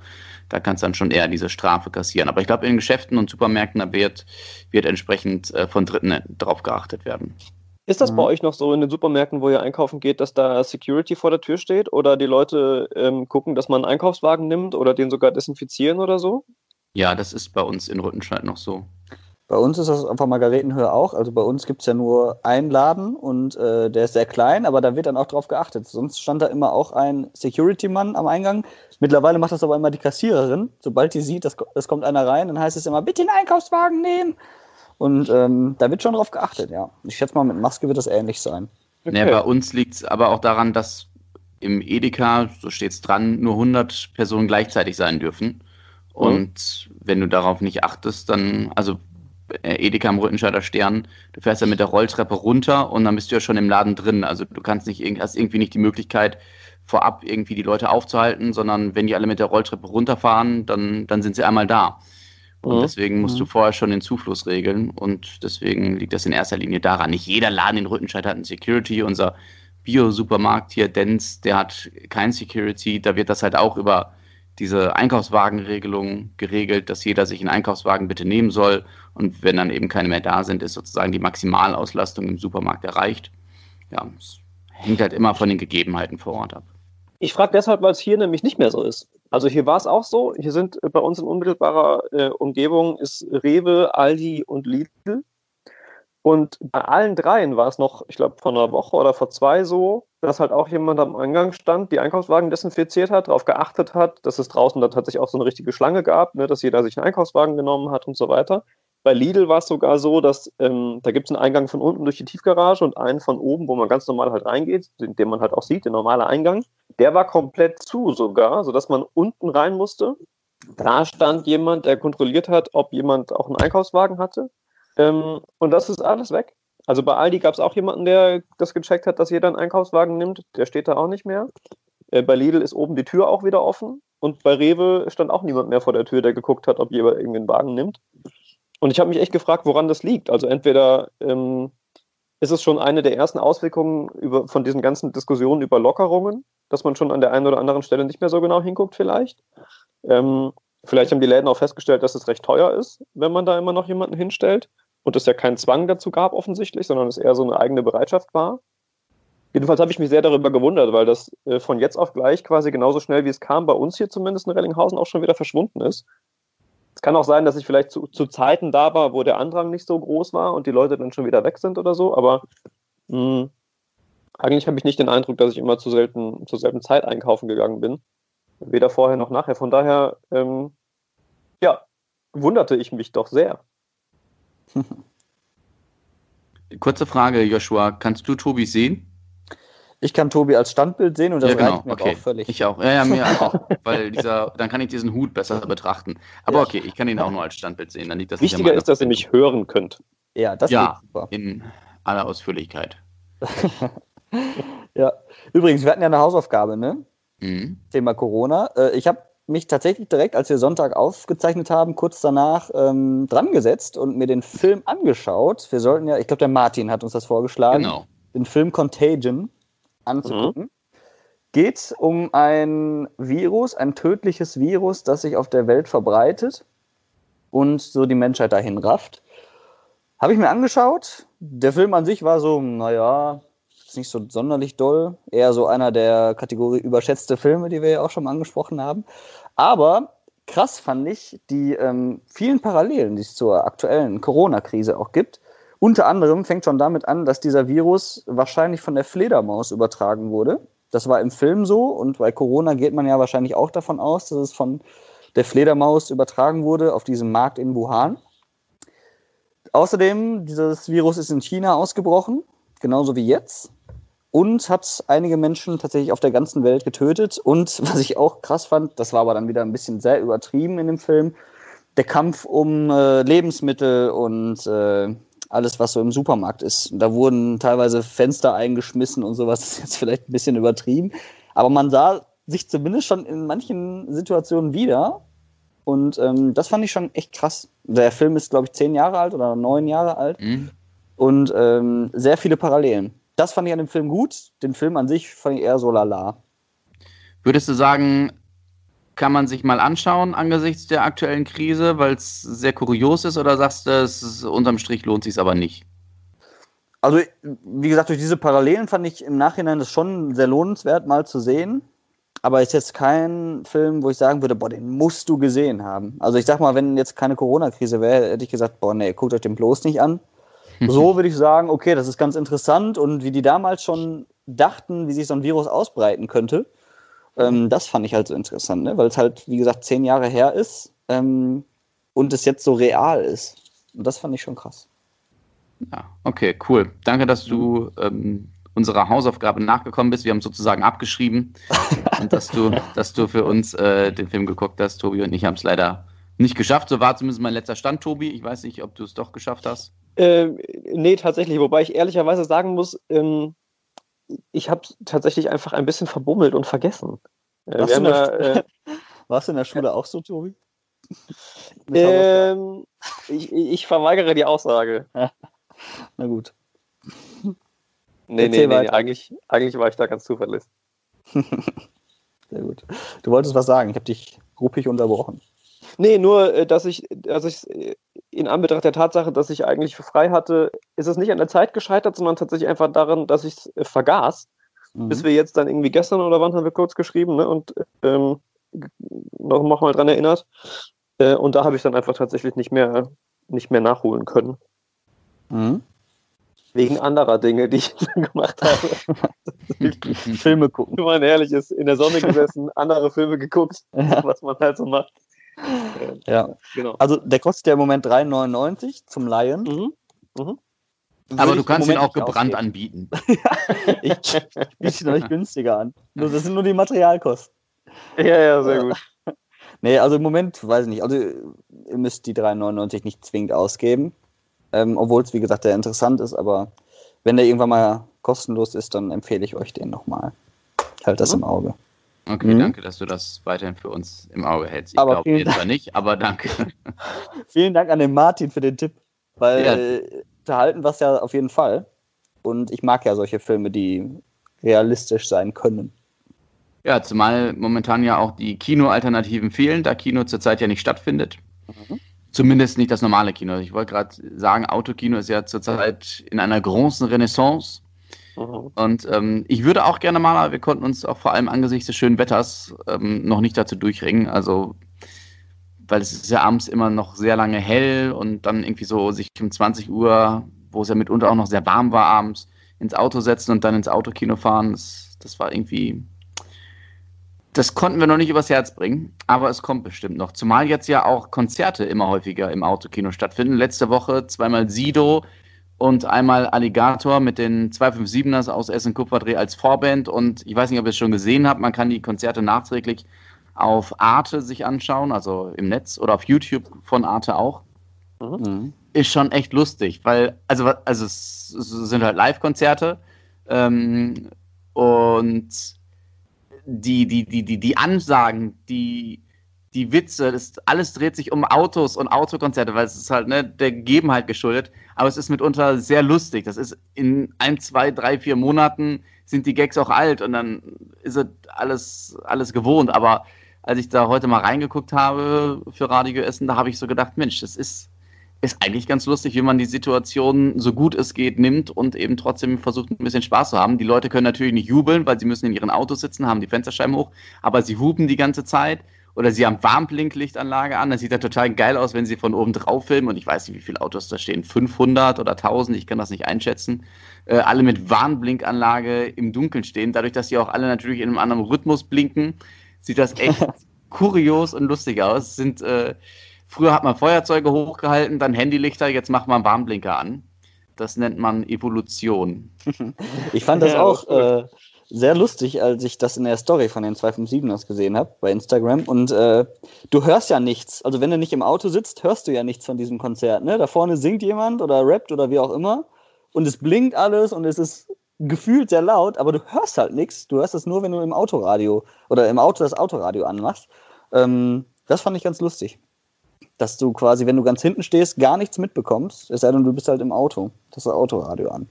da kannst du dann schon eher diese Strafe kassieren. Aber ich glaube, in Geschäften und Supermärkten da wird, wird entsprechend äh, von Dritten darauf geachtet werden. Ist das mhm. bei euch noch so in den Supermärkten, wo ihr einkaufen geht, dass da Security vor der Tür steht oder die Leute ähm, gucken, dass man einen Einkaufswagen nimmt oder den sogar desinfizieren oder so? Ja, das ist bei uns in Rüttenscheid noch so. Bei uns ist das einfach Margaretenhöhe auch. Also bei uns gibt es ja nur einen Laden und äh, der ist sehr klein, aber da wird dann auch drauf geachtet. Sonst stand da immer auch ein Security-Mann am Eingang. Mittlerweile macht das aber immer die Kassiererin. Sobald die sieht, dass, es kommt einer rein, dann heißt es immer, bitte den Einkaufswagen nehmen. Und ähm, da wird schon drauf geachtet, ja. Ich schätze mal, mit Maske wird das ähnlich sein. Okay. Ja, bei uns liegt es aber auch daran, dass im Edeka, so steht es dran, nur 100 Personen gleichzeitig sein dürfen. Und mhm. wenn du darauf nicht achtest, dann, also Edeka am Rüttenscheider Stern, du fährst ja mit der Rolltreppe runter und dann bist du ja schon im Laden drin. Also du kannst nicht, hast irgendwie nicht die Möglichkeit, vorab irgendwie die Leute aufzuhalten, sondern wenn die alle mit der Rolltreppe runterfahren, dann, dann sind sie einmal da. Und mhm. deswegen musst mhm. du vorher schon den Zufluss regeln. Und deswegen liegt das in erster Linie daran. Nicht jeder Laden in Rüttenscheid hat einen Security. Unser Bio-Supermarkt hier, Dens, der hat kein Security. Da wird das halt auch über diese Einkaufswagenregelung geregelt, dass jeder sich einen Einkaufswagen bitte nehmen soll. Und wenn dann eben keine mehr da sind, ist sozusagen die Maximalauslastung im Supermarkt erreicht. Ja, es hängt halt immer von den Gegebenheiten vor Ort ab. Ich frage deshalb, weil es hier nämlich nicht mehr so ist. Also hier war es auch so. Hier sind bei uns in unmittelbarer äh, Umgebung ist Rewe, Aldi und Lidl. Und bei allen dreien war es noch, ich glaube, vor einer Woche oder vor zwei so, dass halt auch jemand am Eingang stand, die Einkaufswagen desinfiziert hat, darauf geachtet hat, dass es draußen dann tatsächlich auch so eine richtige Schlange gab, ne, dass jeder sich einen Einkaufswagen genommen hat und so weiter. Bei Lidl war es sogar so, dass ähm, da gibt es einen Eingang von unten durch die Tiefgarage und einen von oben, wo man ganz normal halt reingeht, den, den man halt auch sieht, der normale Eingang. Der war komplett zu sogar, sodass man unten rein musste. Da stand jemand, der kontrolliert hat, ob jemand auch einen Einkaufswagen hatte. Ähm, und das ist alles weg. Also bei Aldi gab es auch jemanden, der das gecheckt hat, dass jeder einen Einkaufswagen nimmt. Der steht da auch nicht mehr. Äh, bei Lidl ist oben die Tür auch wieder offen. Und bei Rewe stand auch niemand mehr vor der Tür, der geguckt hat, ob jemand irgendeinen Wagen nimmt. Und ich habe mich echt gefragt, woran das liegt. Also entweder ähm, ist es schon eine der ersten Auswirkungen über, von diesen ganzen Diskussionen über Lockerungen, dass man schon an der einen oder anderen Stelle nicht mehr so genau hinguckt vielleicht. Ähm, vielleicht haben die Läden auch festgestellt, dass es recht teuer ist, wenn man da immer noch jemanden hinstellt und es ja keinen Zwang dazu gab offensichtlich, sondern es eher so eine eigene Bereitschaft war. Jedenfalls habe ich mich sehr darüber gewundert, weil das äh, von jetzt auf gleich quasi genauso schnell wie es kam, bei uns hier zumindest in Rellinghausen auch schon wieder verschwunden ist. Es kann auch sein, dass ich vielleicht zu, zu, Zeiten da war, wo der Andrang nicht so groß war und die Leute dann schon wieder weg sind oder so, aber mh, hm, eigentlich habe ich nicht den Eindruck, dass ich immer zu selten, zur selben Zeit einkaufen gegangen bin. Weder vorher noch nachher. Von daher, ähm, ja, wunderte ich mich doch sehr. Kurze Frage, Joshua. Kannst du Tobi sehen? Ich kann Tobi als Standbild sehen und das ja, genau. reicht mir okay. auch völlig. Ich auch. Ja, ja, mir auch. Weil dieser, dann kann ich diesen Hut besser betrachten. Aber ja. okay, ich kann ihn auch nur als Standbild sehen. Dann liegt das Wichtiger ist, dass ihr mich hören könnt. Ja, das ja, super. in aller Ausführlichkeit. ja. Übrigens, wir hatten ja eine Hausaufgabe, ne? Mhm. Thema Corona. Äh, ich habe mich tatsächlich direkt, als wir Sonntag aufgezeichnet haben, kurz danach ähm, dran gesetzt und mir den Film angeschaut. Wir sollten ja, ich glaube, der Martin hat uns das vorgeschlagen. Genau. Den Film Contagion anzugucken. Mhm. Geht um ein Virus, ein tödliches Virus, das sich auf der Welt verbreitet und so die Menschheit dahin rafft. Habe ich mir angeschaut. Der Film an sich war so, naja, nicht so sonderlich doll. Eher so einer der Kategorie überschätzte Filme, die wir ja auch schon mal angesprochen haben. Aber krass fand ich die ähm, vielen Parallelen, die es zur aktuellen Corona-Krise auch gibt. Unter anderem fängt schon damit an, dass dieser Virus wahrscheinlich von der Fledermaus übertragen wurde. Das war im Film so und bei Corona geht man ja wahrscheinlich auch davon aus, dass es von der Fledermaus übertragen wurde auf diesem Markt in Wuhan. Außerdem, dieses Virus ist in China ausgebrochen, genauso wie jetzt, und hat einige Menschen tatsächlich auf der ganzen Welt getötet. Und was ich auch krass fand, das war aber dann wieder ein bisschen sehr übertrieben in dem Film, der Kampf um äh, Lebensmittel und äh, alles, was so im Supermarkt ist. Da wurden teilweise Fenster eingeschmissen und sowas. Das ist jetzt vielleicht ein bisschen übertrieben. Aber man sah sich zumindest schon in manchen Situationen wieder. Und ähm, das fand ich schon echt krass. Der Film ist, glaube ich, zehn Jahre alt oder neun Jahre alt. Mhm. Und ähm, sehr viele Parallelen. Das fand ich an dem Film gut. Den Film an sich fand ich eher so lala. Würdest du sagen, kann man sich mal anschauen angesichts der aktuellen Krise, weil es sehr kurios ist, oder sagst du, es ist, unterm Strich lohnt sich aber nicht? Also, wie gesagt, durch diese Parallelen fand ich im Nachhinein das schon sehr lohnenswert, mal zu sehen. Aber ist jetzt kein Film, wo ich sagen würde, boah, den musst du gesehen haben. Also ich sag mal, wenn jetzt keine Corona-Krise wäre, hätte ich gesagt, boah, nee, guckt euch den bloß nicht an. So würde ich sagen, okay, das ist ganz interessant und wie die damals schon dachten, wie sich so ein Virus ausbreiten könnte, ähm, das fand ich halt so interessant, ne? weil es halt, wie gesagt, zehn Jahre her ist ähm, und es jetzt so real ist. Und das fand ich schon krass. Ja, okay, cool. Danke, dass du ähm, unserer Hausaufgabe nachgekommen bist. Wir haben sozusagen abgeschrieben und dass du, dass du für uns äh, den Film geguckt hast. Tobi und ich haben es leider Nicht geschafft, so war zumindest mein letzter Stand, Tobi. Ich weiß nicht, ob du es doch geschafft hast. Ähm, nee, tatsächlich, wobei ich ehrlicherweise sagen muss, ähm, ich habe tatsächlich einfach ein bisschen verbummelt und vergessen. Äh, warst, du ja, äh, warst, du in der Schule auch so, Tobi? Ähm, ich, ich, verweigere die Aussage. Na gut. Nee, nee, nee, nee, eigentlich, eigentlich war ich da ganz zuverlässig. Sehr gut. Du wolltest was sagen, ich habe dich ruppig unterbrochen. Nee, nur, äh, dass ich, dass ich äh, in Anbetracht der Tatsache, dass ich eigentlich frei hatte, ist es nicht an der Zeit gescheitert, sondern tatsächlich einfach daran, dass ich es äh, vergaß. Mhm. Bis wir jetzt dann irgendwie gestern oder wann haben wir kurz geschrieben ne, und ähm, noch, noch mal dran erinnert. Äh, und da habe ich dann einfach tatsächlich nicht mehr, nicht mehr nachholen können. Mhm. Wegen anderer Dinge, die ich gemacht habe. Filme gucken. Wenn man ehrlich ist, in der Sonne gesessen, andere Filme geguckt, was man halt so macht. Ja, genau. Also der kostet ja im Moment 3,99 zum Laien. Mhm. Mhm. Aber du kannst ihn auch gebrannt ausgeben. anbieten. ich, ich biete ihn nicht günstiger an. Nur, das sind nur die Materialkosten. Ja, ja, sehr gut. Nee, also im Moment weiß ich nicht. Also ihr müsst die 3,99 nicht zwingend ausgeben. Ähm, Obwohl es, wie gesagt, sehr interessant ist. Aber wenn der irgendwann mal kostenlos ist, dann empfehle ich euch den nochmal. Halt das mhm. im Auge. Okay, mhm. danke, dass du das weiterhin für uns im Auge hältst. Ich glaube jetzt zwar nicht, aber danke. vielen Dank an den Martin für den Tipp, weil ja. äh, unterhalten wir es ja auf jeden Fall. Und ich mag ja solche Filme, die realistisch sein können. Ja, zumal momentan ja auch die Kinoalternativen fehlen, da Kino zurzeit ja nicht stattfindet. Mhm. Zumindest nicht das normale Kino. Ich wollte gerade sagen, Autokino ist ja zurzeit in einer großen Renaissance. Mhm. Und ähm, ich würde auch gerne mal, aber wir konnten uns auch vor allem angesichts des schönen Wetters ähm, noch nicht dazu durchringen. Also, weil es ist ja abends immer noch sehr lange hell und dann irgendwie so sich um 20 Uhr, wo es ja mitunter auch noch sehr warm war abends, ins Auto setzen und dann ins Autokino fahren. Das, das war irgendwie. Das konnten wir noch nicht übers Herz bringen, aber es kommt bestimmt noch. Zumal jetzt ja auch Konzerte immer häufiger im Autokino stattfinden. Letzte Woche zweimal Sido, und einmal Alligator mit den 257ers aus Essen Kupferdreh als Vorband. Und ich weiß nicht, ob ihr es schon gesehen habt, man kann die Konzerte nachträglich auf Arte sich anschauen, also im Netz oder auf YouTube von Arte auch. Mhm. Ist schon echt lustig, weil, also, also es, es sind halt Live-Konzerte ähm, und die, die, die, die, die Ansagen, die die Witze, das, alles dreht sich um Autos und Autokonzerte, weil es ist halt ne, der Gegebenheit geschuldet. Aber es ist mitunter sehr lustig. Das ist in ein, zwei, drei, vier Monaten sind die Gags auch alt und dann ist es alles, alles gewohnt. Aber als ich da heute mal reingeguckt habe für Radio Essen, da habe ich so gedacht, Mensch, das ist, ist eigentlich ganz lustig, wie man die Situation so gut es geht nimmt und eben trotzdem versucht, ein bisschen Spaß zu haben. Die Leute können natürlich nicht jubeln, weil sie müssen in ihren Autos sitzen, haben die Fensterscheiben hoch, aber sie hupen die ganze Zeit oder sie haben Warnblinklichtanlage an. Das sieht ja total geil aus, wenn sie von oben drauf filmen. Und ich weiß nicht, wie viele Autos da stehen. 500 oder 1000, ich kann das nicht einschätzen. Äh, alle mit Warnblinkanlage im Dunkeln stehen. Dadurch, dass sie auch alle natürlich in einem anderen Rhythmus blinken, sieht das echt kurios und lustig aus. Sind, äh, früher hat man Feuerzeuge hochgehalten, dann Handylichter, jetzt macht man Warnblinker an. Das nennt man Evolution. Ich fand das ja, auch. Äh, sehr lustig, als ich das in der Story von den 257ers gesehen habe bei Instagram. Und äh, du hörst ja nichts. Also wenn du nicht im Auto sitzt, hörst du ja nichts von diesem Konzert. Ne? Da vorne singt jemand oder rappt oder wie auch immer. Und es blinkt alles und es ist gefühlt sehr laut, aber du hörst halt nichts. Du hörst es nur, wenn du im Autoradio oder im Auto das Autoradio anmachst. Ähm, das fand ich ganz lustig. Dass du quasi, wenn du ganz hinten stehst, gar nichts mitbekommst. Es sei denn, du bist halt im Auto. Das ist das Autoradio an.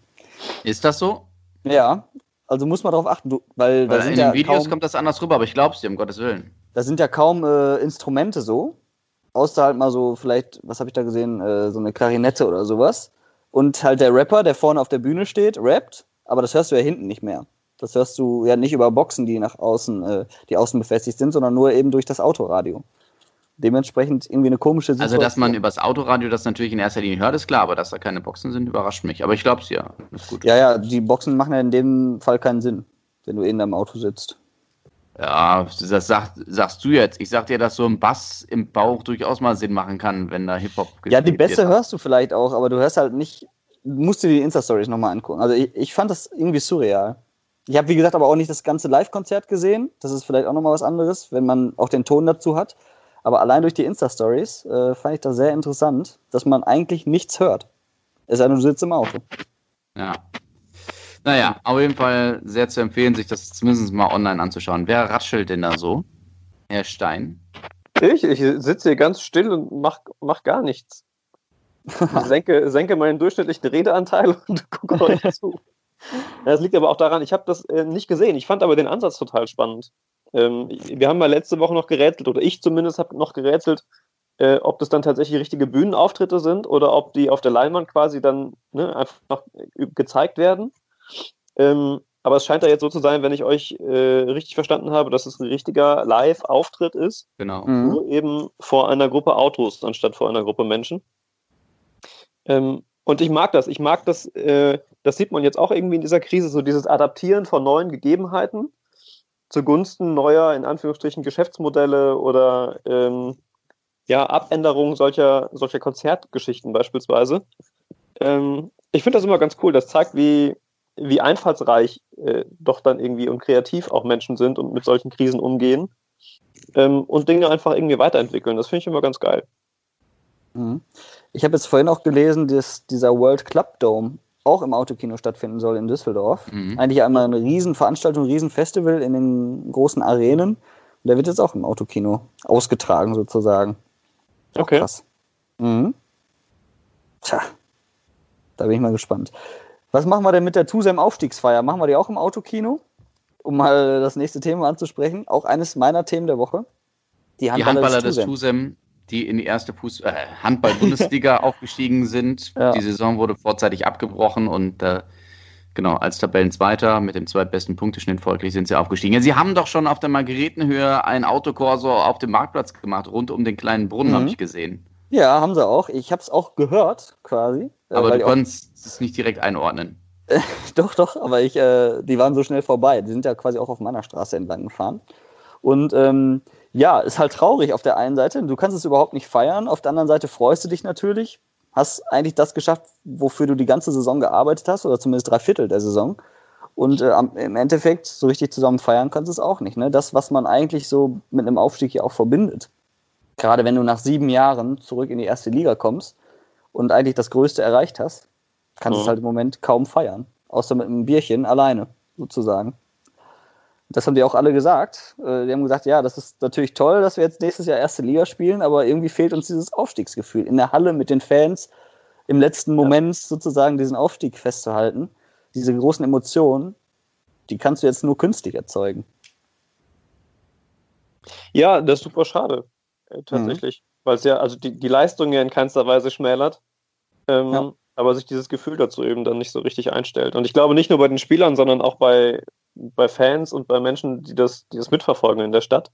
Ist das so? Ja, also muss man darauf achten, du, weil, weil in den ja Videos kaum, kommt das anders rüber, aber ich glaub's dir, um Gottes Willen. Da sind ja kaum äh, Instrumente so. Außer halt mal so, vielleicht, was habe ich da gesehen, äh, so eine Klarinette oder sowas. Und halt der Rapper, der vorne auf der Bühne steht, rappt, aber das hörst du ja hinten nicht mehr. Das hörst du ja nicht über Boxen, die nach außen, äh, die außen befestigt sind, sondern nur eben durch das Autoradio dementsprechend irgendwie eine komische Situation. Also, dass man übers Autoradio das natürlich in erster Linie hört, ist klar, aber dass da keine Boxen sind, überrascht mich. Aber ich glaube es ja. Ist gut. Ja, ja, die Boxen machen ja in dem Fall keinen Sinn, wenn du in deinem Auto sitzt. Ja, das sag, sagst du jetzt. Ich sag dir, dass so ein Bass im Bauch durchaus mal Sinn machen kann, wenn da Hip-Hop Ja, die Bässe hörst du vielleicht auch, aber du hörst halt nicht, musst dir die Insta-Stories nochmal angucken. Also ich, ich fand das irgendwie surreal. Ich habe, wie gesagt, aber auch nicht das ganze Live-Konzert gesehen. Das ist vielleicht auch nochmal was anderes, wenn man auch den Ton dazu hat. Aber allein durch die Insta-Stories äh, fand ich das sehr interessant, dass man eigentlich nichts hört. Es sei denn, du sitzt im Auto. Ja. Naja, auf jeden Fall sehr zu empfehlen, sich das zumindest mal online anzuschauen. Wer raschelt denn da so? Herr Stein? Ich, ich sitze hier ganz still und mach, mach gar nichts. Ich senke, senke meinen durchschnittlichen Redeanteil und gucke euch zu. Das liegt aber auch daran, ich habe das äh, nicht gesehen. Ich fand aber den Ansatz total spannend. Ähm, wir haben mal letzte Woche noch gerätselt, oder ich zumindest habe noch gerätselt, äh, ob das dann tatsächlich richtige Bühnenauftritte sind oder ob die auf der Leinwand quasi dann ne, einfach gezeigt werden. Ähm, aber es scheint da jetzt so zu sein, wenn ich euch äh, richtig verstanden habe, dass es ein richtiger Live-Auftritt ist. Genau. Mhm. Nur eben vor einer Gruppe Autos anstatt vor einer Gruppe Menschen. Ähm, und ich mag das. Ich mag das, äh, das sieht man jetzt auch irgendwie in dieser Krise, so dieses Adaptieren von neuen Gegebenheiten zugunsten neuer, in Anführungsstrichen, Geschäftsmodelle oder ähm, ja, Abänderungen solcher, solcher Konzertgeschichten beispielsweise. Ähm, ich finde das immer ganz cool. Das zeigt, wie, wie einfallsreich äh, doch dann irgendwie und kreativ auch Menschen sind und mit solchen Krisen umgehen ähm, und Dinge einfach irgendwie weiterentwickeln. Das finde ich immer ganz geil. Mhm. Ich habe jetzt vorhin auch gelesen, dass dieser World Club Dome auch im Autokino stattfinden soll in Düsseldorf. Mhm. Eigentlich einmal eine Riesenveranstaltung, ein Riesenfestival in den großen Arenen. Und der wird jetzt auch im Autokino ausgetragen sozusagen. Okay. Krass. Mhm. Tja, da bin ich mal gespannt. Was machen wir denn mit der TUSEM Aufstiegsfeier? Machen wir die auch im Autokino? Um mal das nächste Thema anzusprechen. Auch eines meiner Themen der Woche. Die Handballer, die Handballer des, TUSEM, die in die erste Fuß äh, Handball-Bundesliga aufgestiegen sind. Ja. Die Saison wurde vorzeitig abgebrochen und äh, genau, als Tabellenzweiter mit dem zweitbesten Punkteschnitt folglich sind sie aufgestiegen. Ja, sie haben doch schon auf der Margaretenhöhe ein Autokorso auf dem Marktplatz gemacht, rund um den kleinen Brunnen, mhm. habe ich gesehen. Ja, haben sie auch. Ich habe es auch gehört, quasi. Äh, aber du konntest es nicht direkt einordnen. doch, doch, aber ich, äh, die waren so schnell vorbei. Die sind ja quasi auch auf meiner Straße entlang gefahren. Und ähm, ja, ist halt traurig auf der einen Seite. Du kannst es überhaupt nicht feiern. Auf der anderen Seite freust du dich natürlich. Hast eigentlich das geschafft, wofür du die ganze Saison gearbeitet hast, oder zumindest drei Viertel der Saison. Und äh, im Endeffekt, so richtig zusammen feiern kannst du es auch nicht. Ne? Das, was man eigentlich so mit einem Aufstieg hier auch verbindet. Gerade wenn du nach sieben Jahren zurück in die erste Liga kommst und eigentlich das Größte erreicht hast, kannst du es halt im Moment kaum feiern. Außer mit einem Bierchen alleine, sozusagen. Das haben die auch alle gesagt. Äh, die haben gesagt, ja, das ist natürlich toll, dass wir jetzt nächstes Jahr erste Liga spielen, aber irgendwie fehlt uns dieses Aufstiegsgefühl. In der Halle mit den Fans im letzten Moment sozusagen diesen Aufstieg festzuhalten. Diese großen Emotionen, die kannst du jetzt nur künstlich erzeugen. Ja, das ist super schade, äh, tatsächlich. Mhm. Weil es ja, also die, die Leistung ja in keinster Weise schmälert. Ähm, ja. Aber sich dieses Gefühl dazu eben dann nicht so richtig einstellt. Und ich glaube nicht nur bei den Spielern, sondern auch bei, bei Fans und bei Menschen, die das, die das mitverfolgen in der Stadt.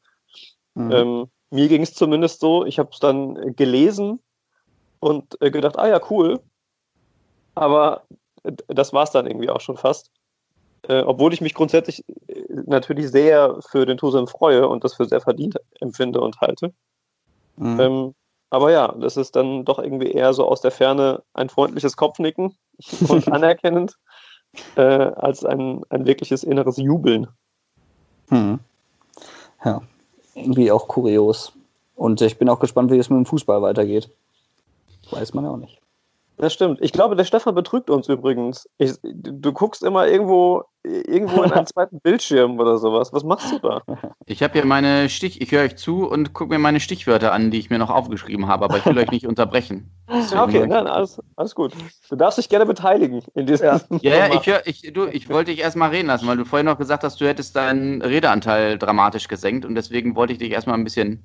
Mhm. Ähm, mir ging es zumindest so, ich habe es dann gelesen und äh, gedacht, ah ja, cool. Aber das war es dann irgendwie auch schon fast. Äh, obwohl ich mich grundsätzlich äh, natürlich sehr für den Tusem freue und das für sehr verdient empfinde und halte. Mhm. Ähm, aber ja, das ist dann doch irgendwie eher so aus der Ferne ein freundliches Kopfnicken und anerkennend äh, als ein, ein wirkliches inneres Jubeln. Hm. Ja, irgendwie auch kurios. Und ich bin auch gespannt, wie es mit dem Fußball weitergeht. Weiß man ja auch nicht. Das stimmt. Ich glaube, der Stefan betrügt uns übrigens. Ich, du guckst immer irgendwo, irgendwo in einen zweiten Bildschirm oder sowas. Was machst du da? Ich habe hier meine Stich, ich höre euch zu und gucke mir meine Stichwörter an, die ich mir noch aufgeschrieben habe, aber ich will euch nicht unterbrechen. Ja, okay, nein, alles, alles gut. Du darfst dich gerne beteiligen in diesem. Ja, ja, ja ich, hör, ich, du, ich wollte dich erstmal reden lassen, weil du vorhin noch gesagt hast, du hättest deinen Redeanteil dramatisch gesenkt und deswegen wollte ich dich erstmal ein bisschen,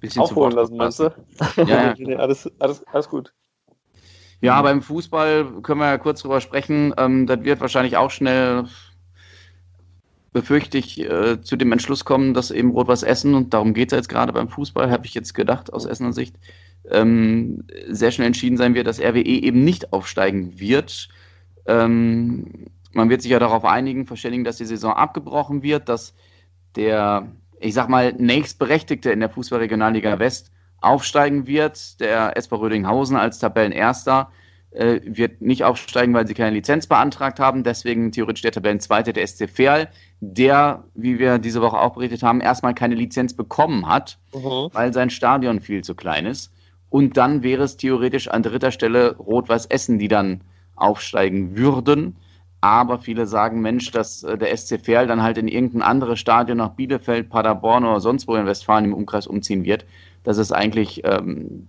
bisschen aufholen lassen, meinst du? Ja, ja. alles, alles, alles gut. Ja, mhm. beim Fußball können wir ja kurz drüber sprechen. Ähm, das wird wahrscheinlich auch schnell, befürchte ich, äh, zu dem Entschluss kommen, dass eben Rot was essen und darum geht es jetzt gerade beim Fußball, habe ich jetzt gedacht aus Essener Sicht. Ähm, sehr schnell entschieden sein wird, dass RWE eben nicht aufsteigen wird. Ähm, man wird sich ja darauf einigen, verständigen, dass die Saison abgebrochen wird, dass der, ich sag mal, nächstberechtigte in der Fußballregionalliga West aufsteigen wird. Der SV Rödinghausen als Tabellenerster äh, wird nicht aufsteigen, weil sie keine Lizenz beantragt haben. Deswegen theoretisch der Tabellenzweite, der SC Verl, der, wie wir diese Woche auch berichtet haben, erstmal keine Lizenz bekommen hat, mhm. weil sein Stadion viel zu klein ist. Und dann wäre es theoretisch an dritter Stelle Rot-Weiß Essen, die dann aufsteigen würden. Aber viele sagen, Mensch, dass äh, der SC Verl dann halt in irgendein anderes Stadion nach Bielefeld, Paderborn oder sonst wo in Westfalen im Umkreis umziehen wird. Das ist eigentlich ähm,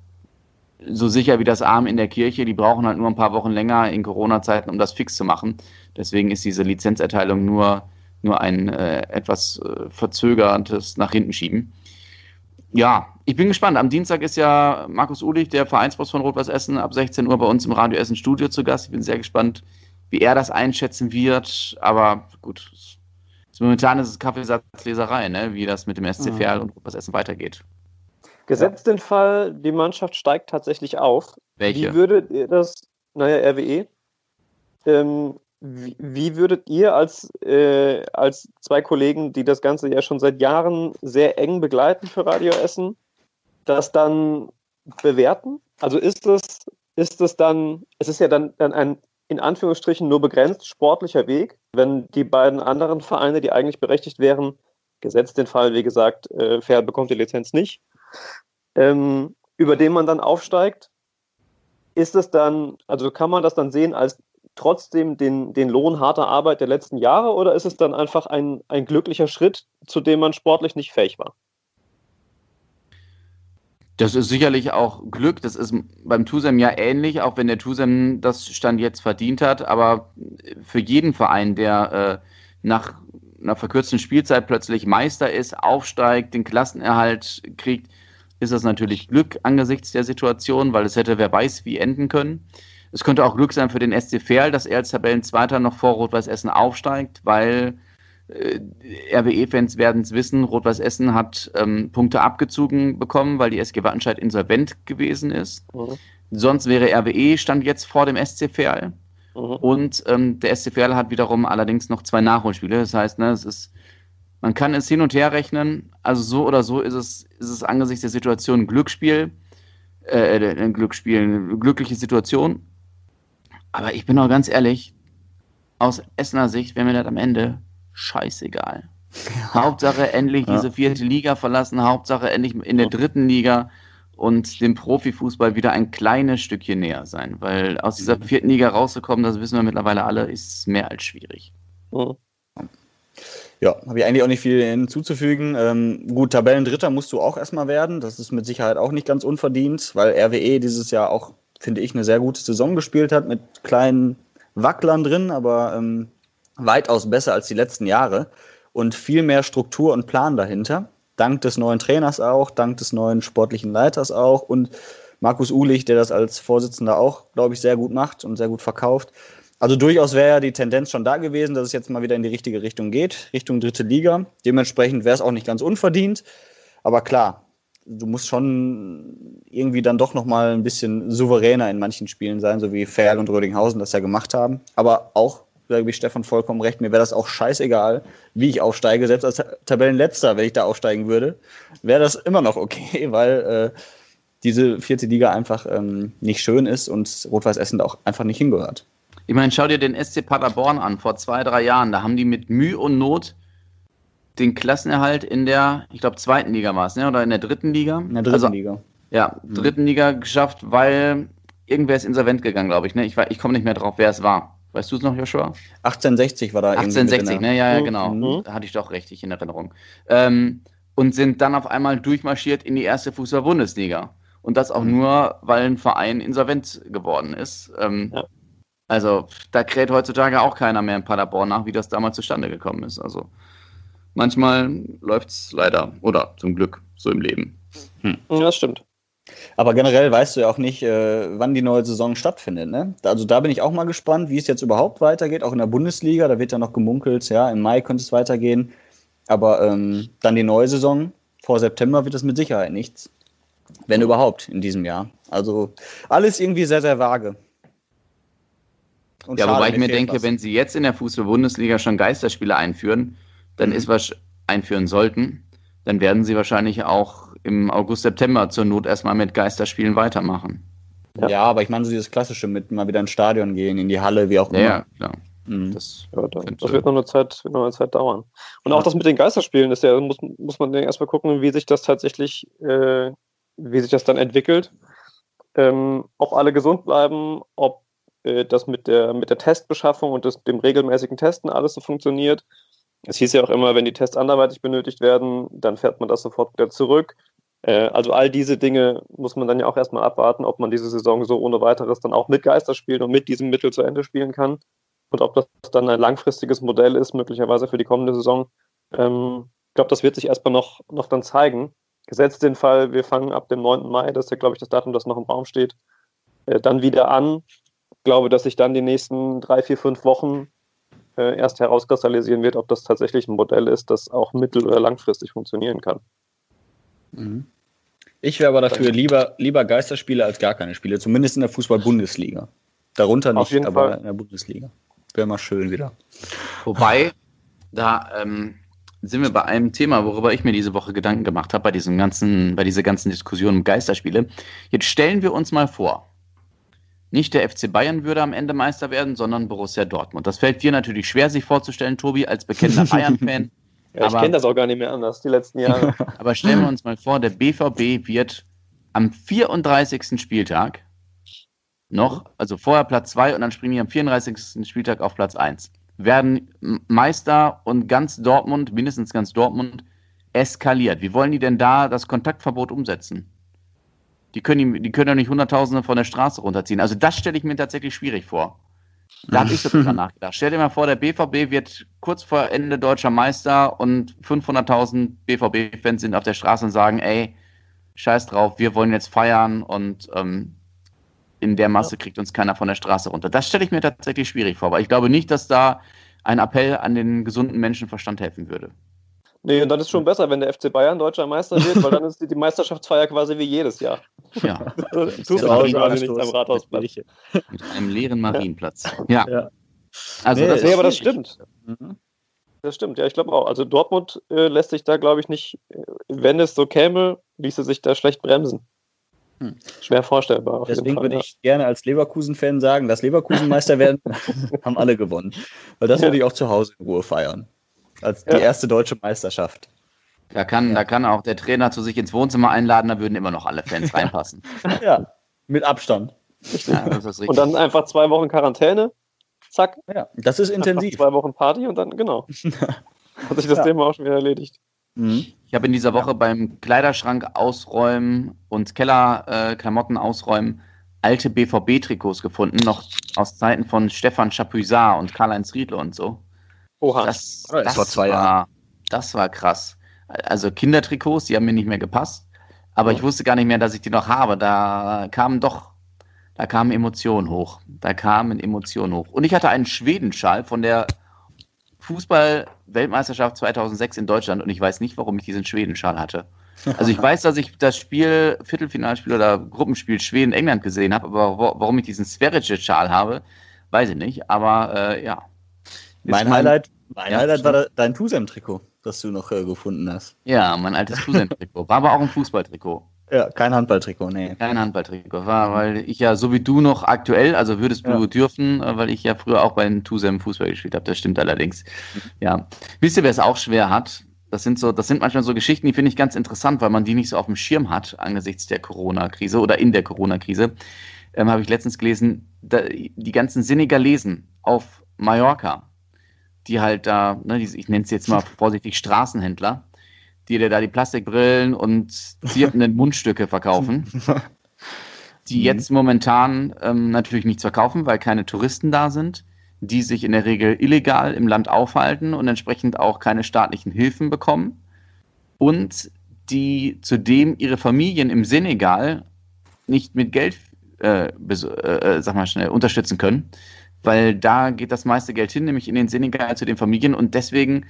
so sicher wie das Arm in der Kirche. Die brauchen halt nur ein paar Wochen länger in Corona-Zeiten, um das fix zu machen. Deswegen ist diese Lizenzerteilung nur, nur ein äh, etwas äh, verzögertes nach hinten schieben. Ja, ich bin gespannt. Am Dienstag ist ja Markus Ulich, der Vereinsboss von Rot-Weiß Essen, ab 16 Uhr bei uns im Radio Essen Studio zu Gast. Ich bin sehr gespannt, wie er das einschätzen wird. Aber gut, momentan ist es Kaffeesatzleserei, ne? wie das mit dem SC mhm. Und Rot-Weiß Essen weitergeht. Gesetzt ja. den Fall, die Mannschaft steigt tatsächlich auf. Welche? Wie würdet ihr das, naja, RWE, ähm, wie, wie, würdet ihr als, äh, als zwei Kollegen, die das Ganze ja schon seit Jahren sehr eng begleiten für Radio Essen, das dann bewerten? Also ist das, ist das dann, es ist ja dann, dann ein in Anführungsstrichen nur begrenzt sportlicher Weg, wenn die beiden anderen Vereine, die eigentlich berechtigt wären, gesetzt den Fall, wie gesagt, äh, Pferd bekommt die Lizenz nicht, ähm, über den man dann aufsteigt, ist es dann, also kann man das dann sehen als trotzdem den, den Lohn harter Arbeit der letzten Jahre oder ist es dann einfach ein, ein glücklicher Schritt, zu dem man sportlich nicht fähig war? Das ist sicherlich auch Glück. Das ist beim Tusem ja ähnlich, auch wenn der Tusem das Stand jetzt verdient hat. Aber für jeden Verein, der äh, nach einer verkürzten Spielzeit plötzlich Meister ist, aufsteigt, den Klassenerhalt kriegt, ist das natürlich Glück angesichts der Situation, weil es hätte wer weiß wie enden können. Es könnte auch Glück sein für den SC Verl, dass er als Tabellenzweiter noch vor Rot-Weiß Essen aufsteigt, weil äh, RWE-Fans werden es wissen, Rot-Weiß Essen hat ähm, Punkte abgezogen bekommen, weil die SG Wattenscheid insolvent gewesen ist. Mhm. Sonst wäre RWE stand jetzt vor dem SC Verl. Mhm. Und ähm, der SC Verl hat wiederum allerdings noch zwei Nachholspiele. Das heißt, ne, es ist man kann es hin und her rechnen. Also so oder so ist es, ist es angesichts der Situation ein Glücksspiel, äh, äh, ein Glücksspiel, eine glückliche Situation. Aber ich bin auch ganz ehrlich, aus Essener Sicht wäre mir das am Ende scheißegal. Ja. Hauptsache endlich ja. diese vierte Liga verlassen, Hauptsache endlich in der dritten Liga und dem Profifußball wieder ein kleines Stückchen näher sein. Weil aus dieser mhm. vierten Liga rauszukommen, das wissen wir mittlerweile alle, ist mehr als schwierig. Mhm. Ja, habe ich eigentlich auch nicht viel hinzuzufügen. Ähm, gut, Tabellendritter musst du auch erstmal werden. Das ist mit Sicherheit auch nicht ganz unverdient, weil RWE dieses Jahr auch, finde ich, eine sehr gute Saison gespielt hat mit kleinen Wacklern drin, aber ähm, weitaus besser als die letzten Jahre und viel mehr Struktur und Plan dahinter. Dank des neuen Trainers auch, dank des neuen sportlichen Leiters auch und Markus Uhlich, der das als Vorsitzender auch, glaube ich, sehr gut macht und sehr gut verkauft. Also durchaus wäre ja die Tendenz schon da gewesen, dass es jetzt mal wieder in die richtige Richtung geht, Richtung dritte Liga. Dementsprechend wäre es auch nicht ganz unverdient. Aber klar, du musst schon irgendwie dann doch noch mal ein bisschen souveräner in manchen Spielen sein, so wie Ferl und Rödinghausen das ja gemacht haben. Aber auch, da gebe ich Stefan vollkommen recht, mir wäre das auch scheißegal, wie ich aufsteige. Selbst als Tabellenletzter, wenn ich da aufsteigen würde, wäre das immer noch okay, weil äh, diese vierte Liga einfach ähm, nicht schön ist und Rot-Weiß Essen da auch einfach nicht hingehört. Ich meine, schau dir den SC Paderborn an, vor zwei, drei Jahren. Da haben die mit Mühe und Not den Klassenerhalt in der, ich glaube, zweiten Liga war es, ne? oder in der dritten Liga? In der dritten also, Liga. Ja, mhm. dritten Liga geschafft, weil irgendwer ist insolvent gegangen, glaube ich. Ne? Ich, ich komme nicht mehr drauf, wer es war. Weißt du es noch, Joshua? 1860 war da 1860, ne? Ja, ja, genau. Mhm. Da hatte ich doch richtig in Erinnerung. Ähm, und sind dann auf einmal durchmarschiert in die erste Fußball-Bundesliga. Und das auch mhm. nur, weil ein Verein insolvent geworden ist. Ähm, ja. Also da kräht heutzutage auch keiner mehr in Paderborn nach, wie das damals zustande gekommen ist. Also manchmal läuft es leider oder zum Glück so im Leben. Hm. Ja, das stimmt. Aber generell weißt du ja auch nicht, äh, wann die neue Saison stattfindet. Ne? Also da bin ich auch mal gespannt, wie es jetzt überhaupt weitergeht, auch in der Bundesliga. Da wird ja noch gemunkelt, ja, im Mai könnte es weitergehen. Aber ähm, dann die neue Saison, vor September wird es mit Sicherheit nichts. Wenn überhaupt in diesem Jahr. Also alles irgendwie sehr, sehr vage. Und ja, wobei ich mir denke, was. wenn sie jetzt in der Fußball-Bundesliga schon Geisterspiele einführen, dann mhm. ist was einführen sollten, dann werden sie wahrscheinlich auch im August, September zur Not erstmal mit Geisterspielen weitermachen. Ja. ja. aber ich meine so dieses Klassische mit mal wieder ins Stadion gehen, in die Halle, wie auch immer. Ja, klar. Mhm. Das, ja, da, das wird noch eine Zeit, wird noch eine Zeit dauern. Und ja. auch das mit den Geisterspielen ist ja, muss, muss man erstmal gucken, wie sich das tatsächlich, äh, wie sich das dann entwickelt. Ähm, ob alle gesund bleiben, ob äh, das mit der, mit der Testbeschaffung und das, dem regelmäßigen Testen alles so funktioniert. Es hieß ja auch immer, wenn die Tests anderweitig benötigt werden, dann fährt man das sofort wieder zurück. Äh, also all diese Dinge muss man dann ja auch erstmal abwarten, ob man diese Saison so ohne weiteres dann auch mit Geisterspielen und mit diesem Mittel zu Ende spielen kann und ob das dann ein langfristiges Modell ist, möglicherweise für die kommende Saison. Ähm, ich glaube, das wird sich erstmal noch, noch dann zeigen. Gesetzt den Fall, wir fangen ab dem 9. Mai, das ist ja, glaube ich, das Datum, das noch im Raum steht, äh, dann wieder an. Ich glaube, dass sich dann die nächsten drei, vier, fünf Wochen äh, erst herauskristallisieren wird, ob das tatsächlich ein Modell ist, das auch mittel- oder langfristig funktionieren kann. Mhm. Ich wäre aber dafür lieber, lieber Geisterspiele als gar keine Spiele, zumindest in der Fußball-Bundesliga. Darunter nicht, aber Fall. in der Bundesliga. Wäre mal schön wieder. Wobei, da ähm, sind wir bei einem Thema, worüber ich mir diese Woche Gedanken gemacht habe, bei diesem ganzen, bei dieser ganzen Diskussion um Geisterspiele. Jetzt stellen wir uns mal vor, nicht der FC Bayern würde am Ende Meister werden, sondern Borussia Dortmund. Das fällt dir natürlich schwer, sich vorzustellen, Tobi, als bekennender Bayern-Fan. ja, ich kenne das auch gar nicht mehr anders, die letzten Jahre. aber stellen wir uns mal vor, der BVB wird am 34. Spieltag noch, also vorher Platz 2 und dann springen die am 34. Spieltag auf Platz 1. Werden Meister und ganz Dortmund, mindestens ganz Dortmund, eskaliert. Wie wollen die denn da das Kontaktverbot umsetzen? Die können, die, können ja nicht Hunderttausende von der Straße runterziehen. Also das stelle ich mir tatsächlich schwierig vor. Da habe ich so drüber nachgedacht. Stell dir mal vor, der BVB wird kurz vor Ende deutscher Meister und 500.000 BVB-Fans sind auf der Straße und sagen, ey, scheiß drauf, wir wollen jetzt feiern und ähm, in der Masse kriegt uns keiner von der Straße runter. Das stelle ich mir tatsächlich schwierig vor, weil ich glaube nicht, dass da ein Appell an den gesunden Menschenverstand helfen würde. Nee, und dann ist schon besser, wenn der FC Bayern deutscher Meister wird, weil dann ist die, die Meisterschaftsfeier quasi wie jedes Jahr. Ja. Tut ja quasi nichts am Rathausplatz. Mit einem leeren Marienplatz. Ja. ja. Also nee, das nee, aber das stimmt. Mhm. Das stimmt, ja, ich glaube auch. Also Dortmund äh, lässt sich da, glaube ich, nicht, äh, wenn es so käme, ließe sich da schlecht bremsen. Hm. Schwer vorstellbar. Deswegen Fall, würde ja. ich gerne als Leverkusen-Fan sagen, dass Leverkusen Meister werden, haben alle gewonnen. Weil das ja. würde ich auch zu Hause in Ruhe feiern. Als die erste deutsche Meisterschaft. Da kann, da kann auch der Trainer zu sich ins Wohnzimmer einladen, da würden immer noch alle Fans reinpassen. ja, mit Abstand. Ja, und dann einfach zwei Wochen Quarantäne. Zack. Ja, das ist intensiv. Zwei Wochen Party und dann, genau. Hat sich das Thema auch schon wieder erledigt. Mhm. Ich habe in dieser Woche ja. beim Kleiderschrank ausräumen und Kellerklamotten äh, ausräumen alte BVB-Trikots gefunden, noch aus Zeiten von Stefan Chapuisat und Karl-Heinz Riedle und so. Oha, das, das, das war zwei Jahre. Das war krass. Also Kindertrikots, die haben mir nicht mehr gepasst, aber ich wusste gar nicht mehr, dass ich die noch habe. Da kamen doch, da kamen Emotionen hoch. Da kamen Emotionen hoch. Und ich hatte einen Schwedenschal von der Fußball-Weltmeisterschaft 2006 in Deutschland und ich weiß nicht, warum ich diesen Schwedenschal hatte. Also ich weiß, dass ich das Spiel, Viertelfinalspiel oder Gruppenspiel Schweden-England gesehen habe, aber warum ich diesen Sverige-Schal habe, weiß ich nicht. Aber äh, ja. Mein Highlight, mein ja, Highlight war dein Tusem-Trikot, das du noch äh, gefunden hast. Ja, mein altes Tusem-Trikot. War aber auch ein Fußballtrikot. Ja, kein Handballtrikot, nee. Kein Handballtrikot. War, weil ich ja, so wie du noch aktuell, also würdest du ja. dürfen, äh, weil ich ja früher auch bei den Tusem Fußball gespielt habe. Das stimmt allerdings. Ja. Wisst ihr, wer es auch schwer hat? Das sind so, das sind manchmal so Geschichten, die finde ich ganz interessant, weil man die nicht so auf dem Schirm hat angesichts der Corona-Krise oder in der Corona-Krise. Ähm, habe ich letztens gelesen, da, die ganzen Senegalesen auf Mallorca, die halt da, ne, die, ich nenne es jetzt mal vorsichtig Straßenhändler, die dir da die Plastikbrillen und zierenden Mundstücke verkaufen, die mhm. jetzt momentan ähm, natürlich nichts verkaufen, weil keine Touristen da sind, die sich in der Regel illegal im Land aufhalten und entsprechend auch keine staatlichen Hilfen bekommen und die zudem ihre Familien im Senegal nicht mit Geld, äh, äh, sag mal schnell, unterstützen können, weil da geht das meiste Geld hin, nämlich in den Senegal zu den Familien und deswegen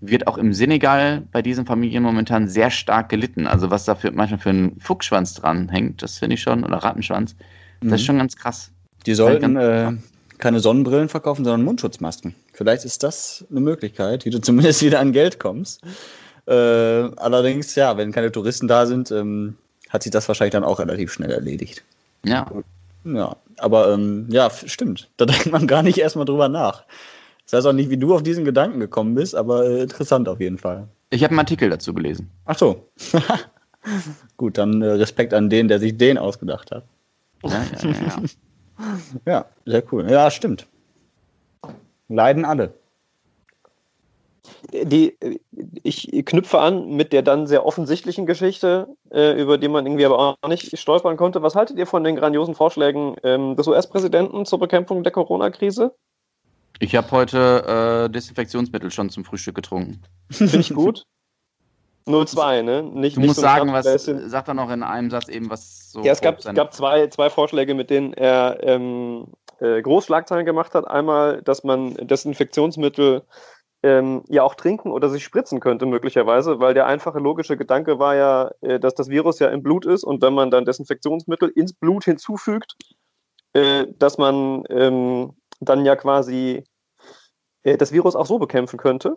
wird auch im Senegal bei diesen Familien momentan sehr stark gelitten. Also was da für, manchmal für ein Fuchsschwanz dran hängt, das finde ich schon, oder Rattenschwanz, das mhm. ist schon ganz krass. Die sollten äh, keine Sonnenbrillen verkaufen, sondern Mundschutzmasken. Vielleicht ist das eine Möglichkeit, wie du zumindest wieder an Geld kommst. Äh, allerdings, ja, wenn keine Touristen da sind, ähm, hat sich das wahrscheinlich dann auch relativ schnell erledigt. Ja. Ja, aber ähm, ja, stimmt. Da denkt man gar nicht erstmal drüber nach. Ich weiß auch nicht, wie du auf diesen Gedanken gekommen bist, aber äh, interessant auf jeden Fall. Ich habe einen Artikel dazu gelesen. Ach so. Gut, dann äh, Respekt an den, der sich den ausgedacht hat. Ja, ja, ja. ja, sehr cool. Ja, stimmt. Leiden alle. Die, ich knüpfe an mit der dann sehr offensichtlichen Geschichte, äh, über die man irgendwie aber auch nicht stolpern konnte. Was haltet ihr von den grandiosen Vorschlägen ähm, des US-Präsidenten zur Bekämpfung der Corona-Krise? Ich habe heute äh, Desinfektionsmittel schon zum Frühstück getrunken. Finde ich gut. 02, ne? Nicht, du nicht musst so sagen, was, sagt er noch in einem Satz eben, was so. Ja, es gab, gab zwei, zwei Vorschläge, mit denen er ähm, äh, Großschlagzeilen gemacht hat. Einmal, dass man Desinfektionsmittel ähm, ja auch trinken oder sich spritzen könnte, möglicherweise, weil der einfache logische Gedanke war ja, äh, dass das Virus ja im Blut ist und wenn man dann Desinfektionsmittel ins Blut hinzufügt, äh, dass man ähm, dann ja quasi äh, das Virus auch so bekämpfen könnte.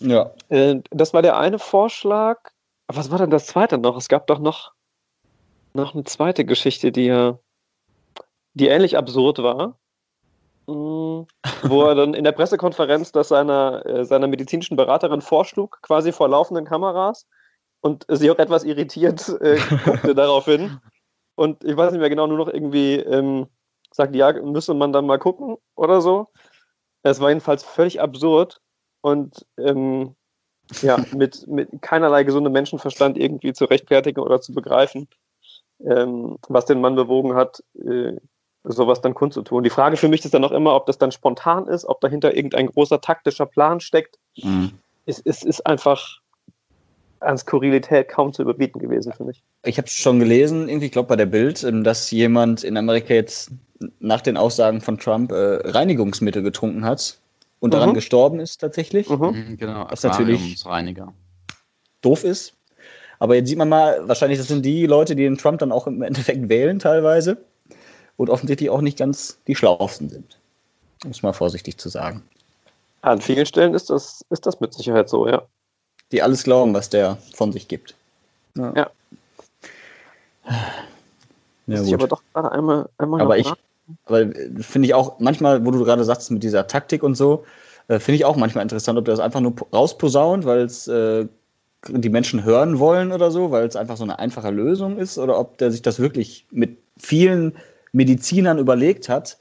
Ja. Äh, das war der eine Vorschlag. Was war denn das zweite noch? Es gab doch noch, noch eine zweite Geschichte, die ja die ähnlich absurd war. Wo er dann in der Pressekonferenz das seiner, äh, seiner medizinischen Beraterin vorschlug, quasi vor laufenden Kameras und sie auch etwas irritiert äh, guckte daraufhin. Und ich weiß nicht mehr genau, nur noch irgendwie ähm, sagt, ja, müsste man dann mal gucken oder so. Es war jedenfalls völlig absurd und ähm, ja, mit, mit keinerlei gesundem Menschenverstand irgendwie zu rechtfertigen oder zu begreifen, ähm, was den Mann bewogen hat, äh, sowas dann kundzutun. Die Frage für mich ist dann noch immer, ob das dann spontan ist, ob dahinter irgendein großer taktischer Plan steckt. Mhm. Es, es ist einfach an Skurrilität kaum zu überbieten gewesen, finde ich. Ich habe schon gelesen, irgendwie, ich glaube bei der Bild, ähm, dass jemand in Amerika jetzt nach den Aussagen von Trump äh, Reinigungsmittel getrunken hat und mhm. daran gestorben ist tatsächlich. Mhm. mhm genau, was natürlich doof ist. Aber jetzt sieht man mal, wahrscheinlich das sind die Leute, die den Trump dann auch im Endeffekt wählen teilweise und offensichtlich auch nicht ganz die schlauesten sind. Um es mal vorsichtig zu sagen. An vielen Stellen ist das, ist das mit Sicherheit so, ja. Die alles glauben, was der von sich gibt. Ja. ja. Ja, ich aber doch gerade einmal, einmal aber ich, aber finde ich auch manchmal, wo du gerade sagst mit dieser Taktik und so, äh, finde ich auch manchmal interessant, ob der das einfach nur rausposaunt, weil es äh, die Menschen hören wollen oder so, weil es einfach so eine einfache Lösung ist, oder ob der sich das wirklich mit vielen Medizinern überlegt hat.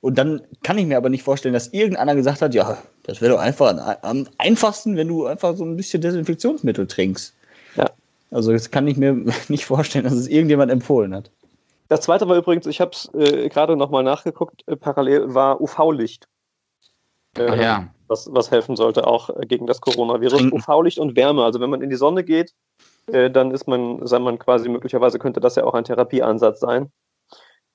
Und dann kann ich mir aber nicht vorstellen, dass irgendeiner gesagt hat, ja, das wäre doch einfach am einfachsten, wenn du einfach so ein bisschen Desinfektionsmittel trinkst. Ja. Also das kann ich mir nicht vorstellen, dass es irgendjemand empfohlen hat. Das zweite war übrigens, ich habe es äh, gerade nochmal nachgeguckt, äh, parallel war UV-Licht. Äh, ja. was, was helfen sollte auch äh, gegen das Coronavirus. UV-Licht und Wärme. Also wenn man in die Sonne geht, äh, dann ist man, sei man quasi möglicherweise könnte das ja auch ein Therapieansatz sein.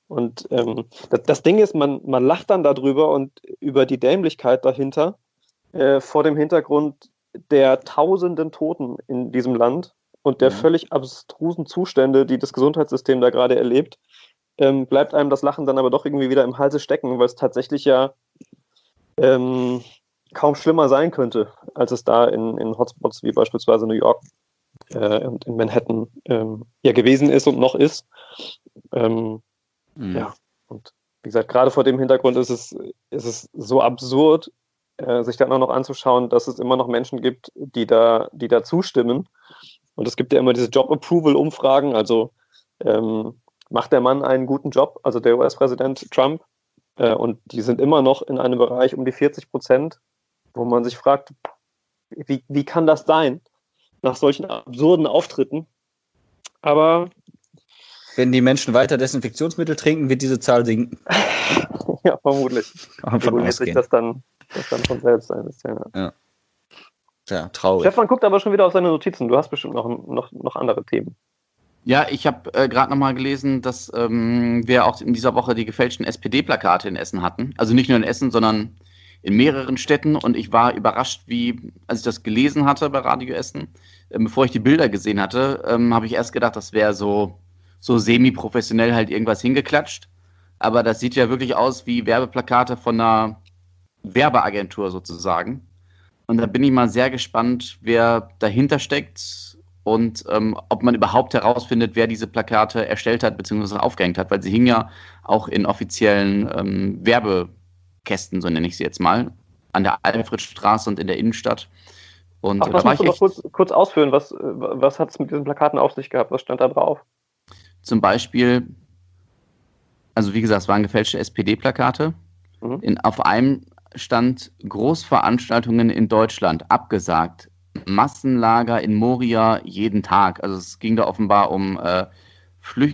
Und ähm, das, das, Ding ist, man, man lacht dann darüber und über die Dämlichkeit dahinter, äh, vor dem Hintergrund der tausenden Toten in diesem Land und der mhm. völlig abstrusen Zustände, die das Gesundheitssystem da gerade erlebt, ähm, bleibt einem das Lachen dann aber doch irgendwie wieder im Halse stecken, weil es tatsächlich ja ähm, kaum schlimmer sein könnte, als es da in, in Hotspots wie beispielsweise New York äh, und in Manhattan ähm, ja gewesen ist und noch ist. Ähm, Mhm. Ja, und wie gesagt, gerade vor dem Hintergrund ist es, ist es so absurd, äh, sich dann auch noch anzuschauen, dass es immer noch Menschen gibt, die da, die da zustimmen. Und es gibt ja immer diese Job-Approval-Umfragen, also ähm, macht der Mann einen guten Job, also der US-Präsident Trump, äh, und die sind immer noch in einem Bereich um die 40 Prozent, wo man sich fragt, wie, wie kann das sein, nach solchen absurden Auftritten? Aber wenn die Menschen weiter Desinfektionsmittel trinken, wird diese Zahl sinken. ja, vermutlich. Reguliert sich das dann, das dann von selbst ein bisschen. Ja. ja. traurig. Stefan guckt aber schon wieder auf seine Notizen. Du hast bestimmt noch, noch, noch andere Themen. Ja, ich habe äh, gerade nochmal gelesen, dass ähm, wir auch in dieser Woche die gefälschten SPD-Plakate in Essen hatten. Also nicht nur in Essen, sondern in mehreren Städten. Und ich war überrascht, wie, als ich das gelesen hatte bei Radio Essen, äh, bevor ich die Bilder gesehen hatte, ähm, habe ich erst gedacht, das wäre so so semi-professionell halt irgendwas hingeklatscht. Aber das sieht ja wirklich aus wie Werbeplakate von einer Werbeagentur sozusagen. Und da bin ich mal sehr gespannt, wer dahinter steckt und ähm, ob man überhaupt herausfindet, wer diese Plakate erstellt hat bzw. aufgehängt hat, weil sie hingen ja auch in offiziellen ähm, Werbekästen, so nenne ich sie jetzt mal, an der Alfredstraße und in der Innenstadt. Und Ach, da war ich echt, kurz, kurz ausführen, was, was hat es mit diesen Plakaten auf sich gehabt? Was stand da drauf? Zum Beispiel, also wie gesagt, es waren gefälschte SPD-Plakate. Mhm. In, auf einem stand Großveranstaltungen in Deutschland abgesagt. Massenlager in Moria jeden Tag. Also es ging da offenbar um äh,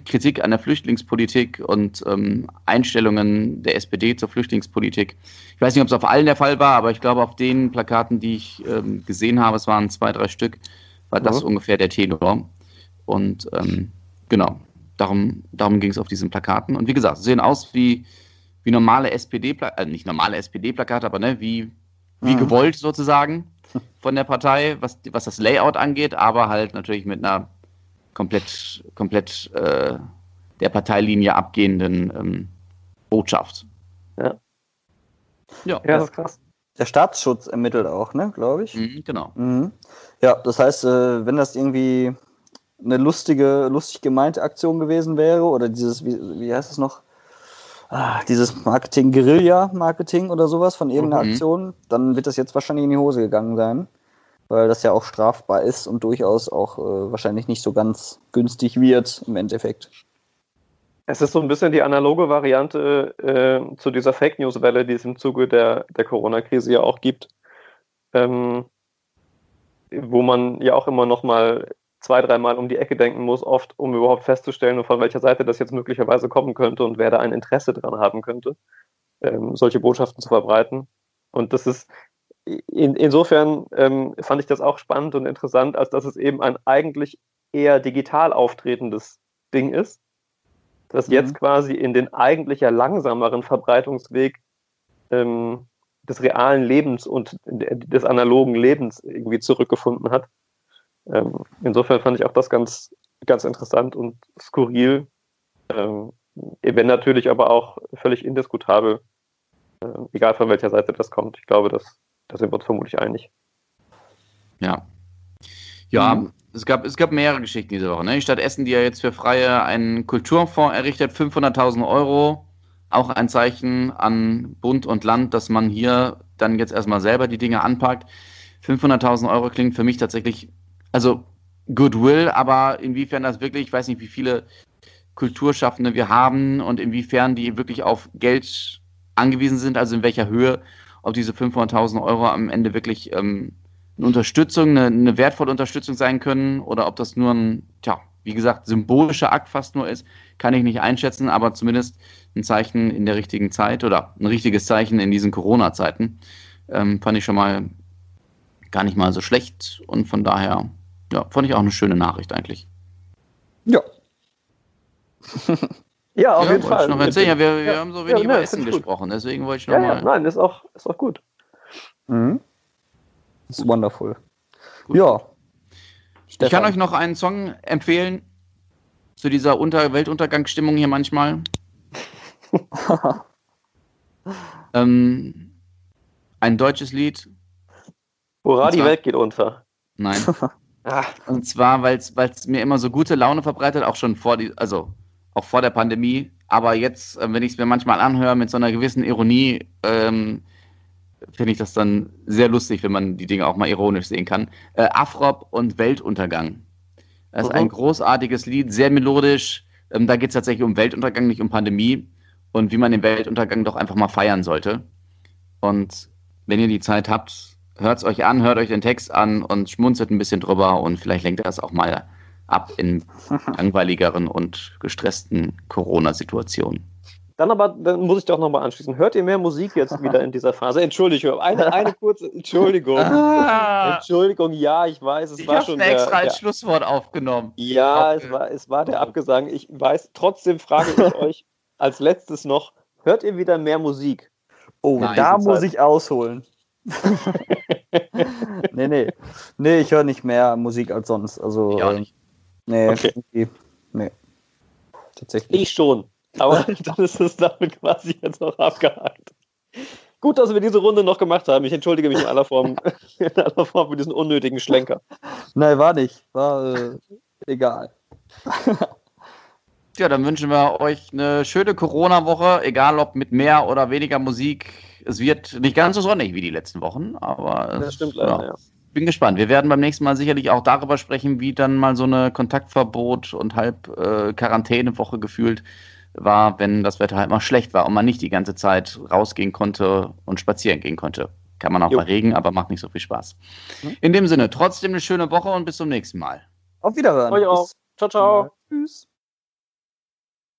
Kritik an der Flüchtlingspolitik und ähm, Einstellungen der SPD zur Flüchtlingspolitik. Ich weiß nicht, ob es auf allen der Fall war, aber ich glaube, auf den Plakaten, die ich ähm, gesehen habe, es waren zwei, drei Stück, war das mhm. ungefähr der Tenor. Und ähm, genau, darum, darum ging es auf diesen Plakaten. Und wie gesagt, sie sehen aus wie, wie normale SPD-Plakate, äh, nicht normale SPD-Plakate, aber ne, wie, wie mhm. gewollt sozusagen von der Partei, was, was das Layout angeht, aber halt natürlich mit einer komplett, komplett äh, der Parteilinie abgehenden ähm, Botschaft. Ja. Ja, ja, das ist krass. Der Staatsschutz ermittelt auch, ne, glaube ich. Mhm, genau. Mhm. Ja, das heißt, äh, wenn das irgendwie eine lustige, lustig gemeinte Aktion gewesen wäre, oder dieses, wie, wie heißt es noch? Ah, dieses Marketing, Guerilla-Marketing oder sowas von irgendeiner mhm. Aktion, dann wird das jetzt wahrscheinlich in die Hose gegangen sein weil das ja auch strafbar ist und durchaus auch äh, wahrscheinlich nicht so ganz günstig wird im Endeffekt. Es ist so ein bisschen die analoge Variante äh, zu dieser Fake News-Welle, die es im Zuge der, der Corona-Krise ja auch gibt, ähm, wo man ja auch immer noch mal zwei, dreimal um die Ecke denken muss, oft, um überhaupt festzustellen, von welcher Seite das jetzt möglicherweise kommen könnte und wer da ein Interesse dran haben könnte, ähm, solche Botschaften zu verbreiten. Und das ist, in, insofern ähm, fand ich das auch spannend und interessant, als dass es eben ein eigentlich eher digital auftretendes Ding ist, das mhm. jetzt quasi in den eigentlich ja langsameren Verbreitungsweg ähm, des realen Lebens und des analogen Lebens irgendwie zurückgefunden hat. Ähm, insofern fand ich auch das ganz, ganz interessant und skurril, ähm, wenn natürlich aber auch völlig indiskutabel, äh, egal von welcher Seite das kommt. Ich glaube, dass da sind wir uns vermutlich einig. Ja. Ja, mhm. es, gab, es gab mehrere Geschichten diese Woche. Ne? Die Stadt Essen, die ja jetzt für Freie einen Kulturfonds errichtet, 500.000 Euro. Auch ein Zeichen an Bund und Land, dass man hier dann jetzt erstmal selber die Dinge anpackt. 500.000 Euro klingt für mich tatsächlich, also Goodwill, aber inwiefern das wirklich, ich weiß nicht, wie viele Kulturschaffende wir haben und inwiefern die wirklich auf Geld angewiesen sind, also in welcher Höhe ob diese 500.000 Euro am Ende wirklich ähm, eine Unterstützung, eine, eine, wertvolle Unterstützung sein können oder ob das nur ein, tja, wie gesagt, symbolischer Akt fast nur ist, kann ich nicht einschätzen, aber zumindest ein Zeichen in der richtigen Zeit oder ein richtiges Zeichen in diesen Corona-Zeiten ähm, fand ich schon mal gar nicht mal so schlecht und von daher, ja, fand ich auch eine schöne Nachricht eigentlich. Ja. Ja, auf ja, jeden Fall. Ich noch erzählen. Ja, wir, wir ja, haben so wenig ja, über Essen gesprochen, deswegen wollte ich noch ja, mal. Ja, nein, ist auch, ist auch gut. Mhm. Das ist wonderful. Gut. Ja. Stefan. Ich kann euch noch einen Song empfehlen zu dieser Unter Weltuntergangsstimmung hier manchmal. ähm, ein deutsches Lied. Hurra, die Welt geht unter. Nein. Ah. Und zwar, weil es mir immer so gute Laune verbreitet, auch schon vor die, also auch vor der Pandemie. Aber jetzt, äh, wenn ich es mir manchmal anhöre mit so einer gewissen Ironie, ähm, finde ich das dann sehr lustig, wenn man die Dinge auch mal ironisch sehen kann. Äh, Afrop und Weltuntergang. Das ist ein großartiges Lied, sehr melodisch. Ähm, da geht es tatsächlich um Weltuntergang, nicht um Pandemie. Und wie man den Weltuntergang doch einfach mal feiern sollte. Und wenn ihr die Zeit habt, hört es euch an, hört euch den Text an und schmunzelt ein bisschen drüber und vielleicht lenkt das auch mal ab in langweiligeren und gestressten Corona-Situationen. Dann aber, dann muss ich doch nochmal anschließen. Hört ihr mehr Musik jetzt wieder in dieser Phase? Entschuldigung, eine, eine kurze Entschuldigung. Ah, Entschuldigung, ja, ich weiß, es ich war schon. Ich habe extra als Schlusswort aufgenommen. Ja, okay. es, war, es war der Abgesang. Ich weiß, trotzdem frage ich euch als letztes noch: Hört ihr wieder mehr Musik? Oh, Nein, da muss ich ausholen. nee, nee. Nee, ich höre nicht mehr Musik als sonst. Also, ich auch nicht. Nee, okay. nee. Tatsächlich. Ich schon. Aber dann ist es damit quasi jetzt noch abgehakt. Gut, dass wir diese Runde noch gemacht haben. Ich entschuldige mich in aller Form, in aller Form für diesen unnötigen Schlenker. Nein, war nicht. War äh, egal. Ja, dann wünschen wir euch eine schöne Corona-Woche, egal ob mit mehr oder weniger Musik. Es wird nicht ganz so sonnig wie die letzten Wochen, aber das stimmt leider, ja. ja. Bin gespannt. Wir werden beim nächsten Mal sicherlich auch darüber sprechen, wie dann mal so eine Kontaktverbot und halb äh, Quarantänewoche gefühlt war, wenn das Wetter halt mal schlecht war und man nicht die ganze Zeit rausgehen konnte und spazieren gehen konnte. Kann man auch jo. bei Regen, aber macht nicht so viel Spaß. Mhm. In dem Sinne, trotzdem eine schöne Woche und bis zum nächsten Mal. Auf Wiederhören. Euch auch. Ciao, ciao. Tschüss.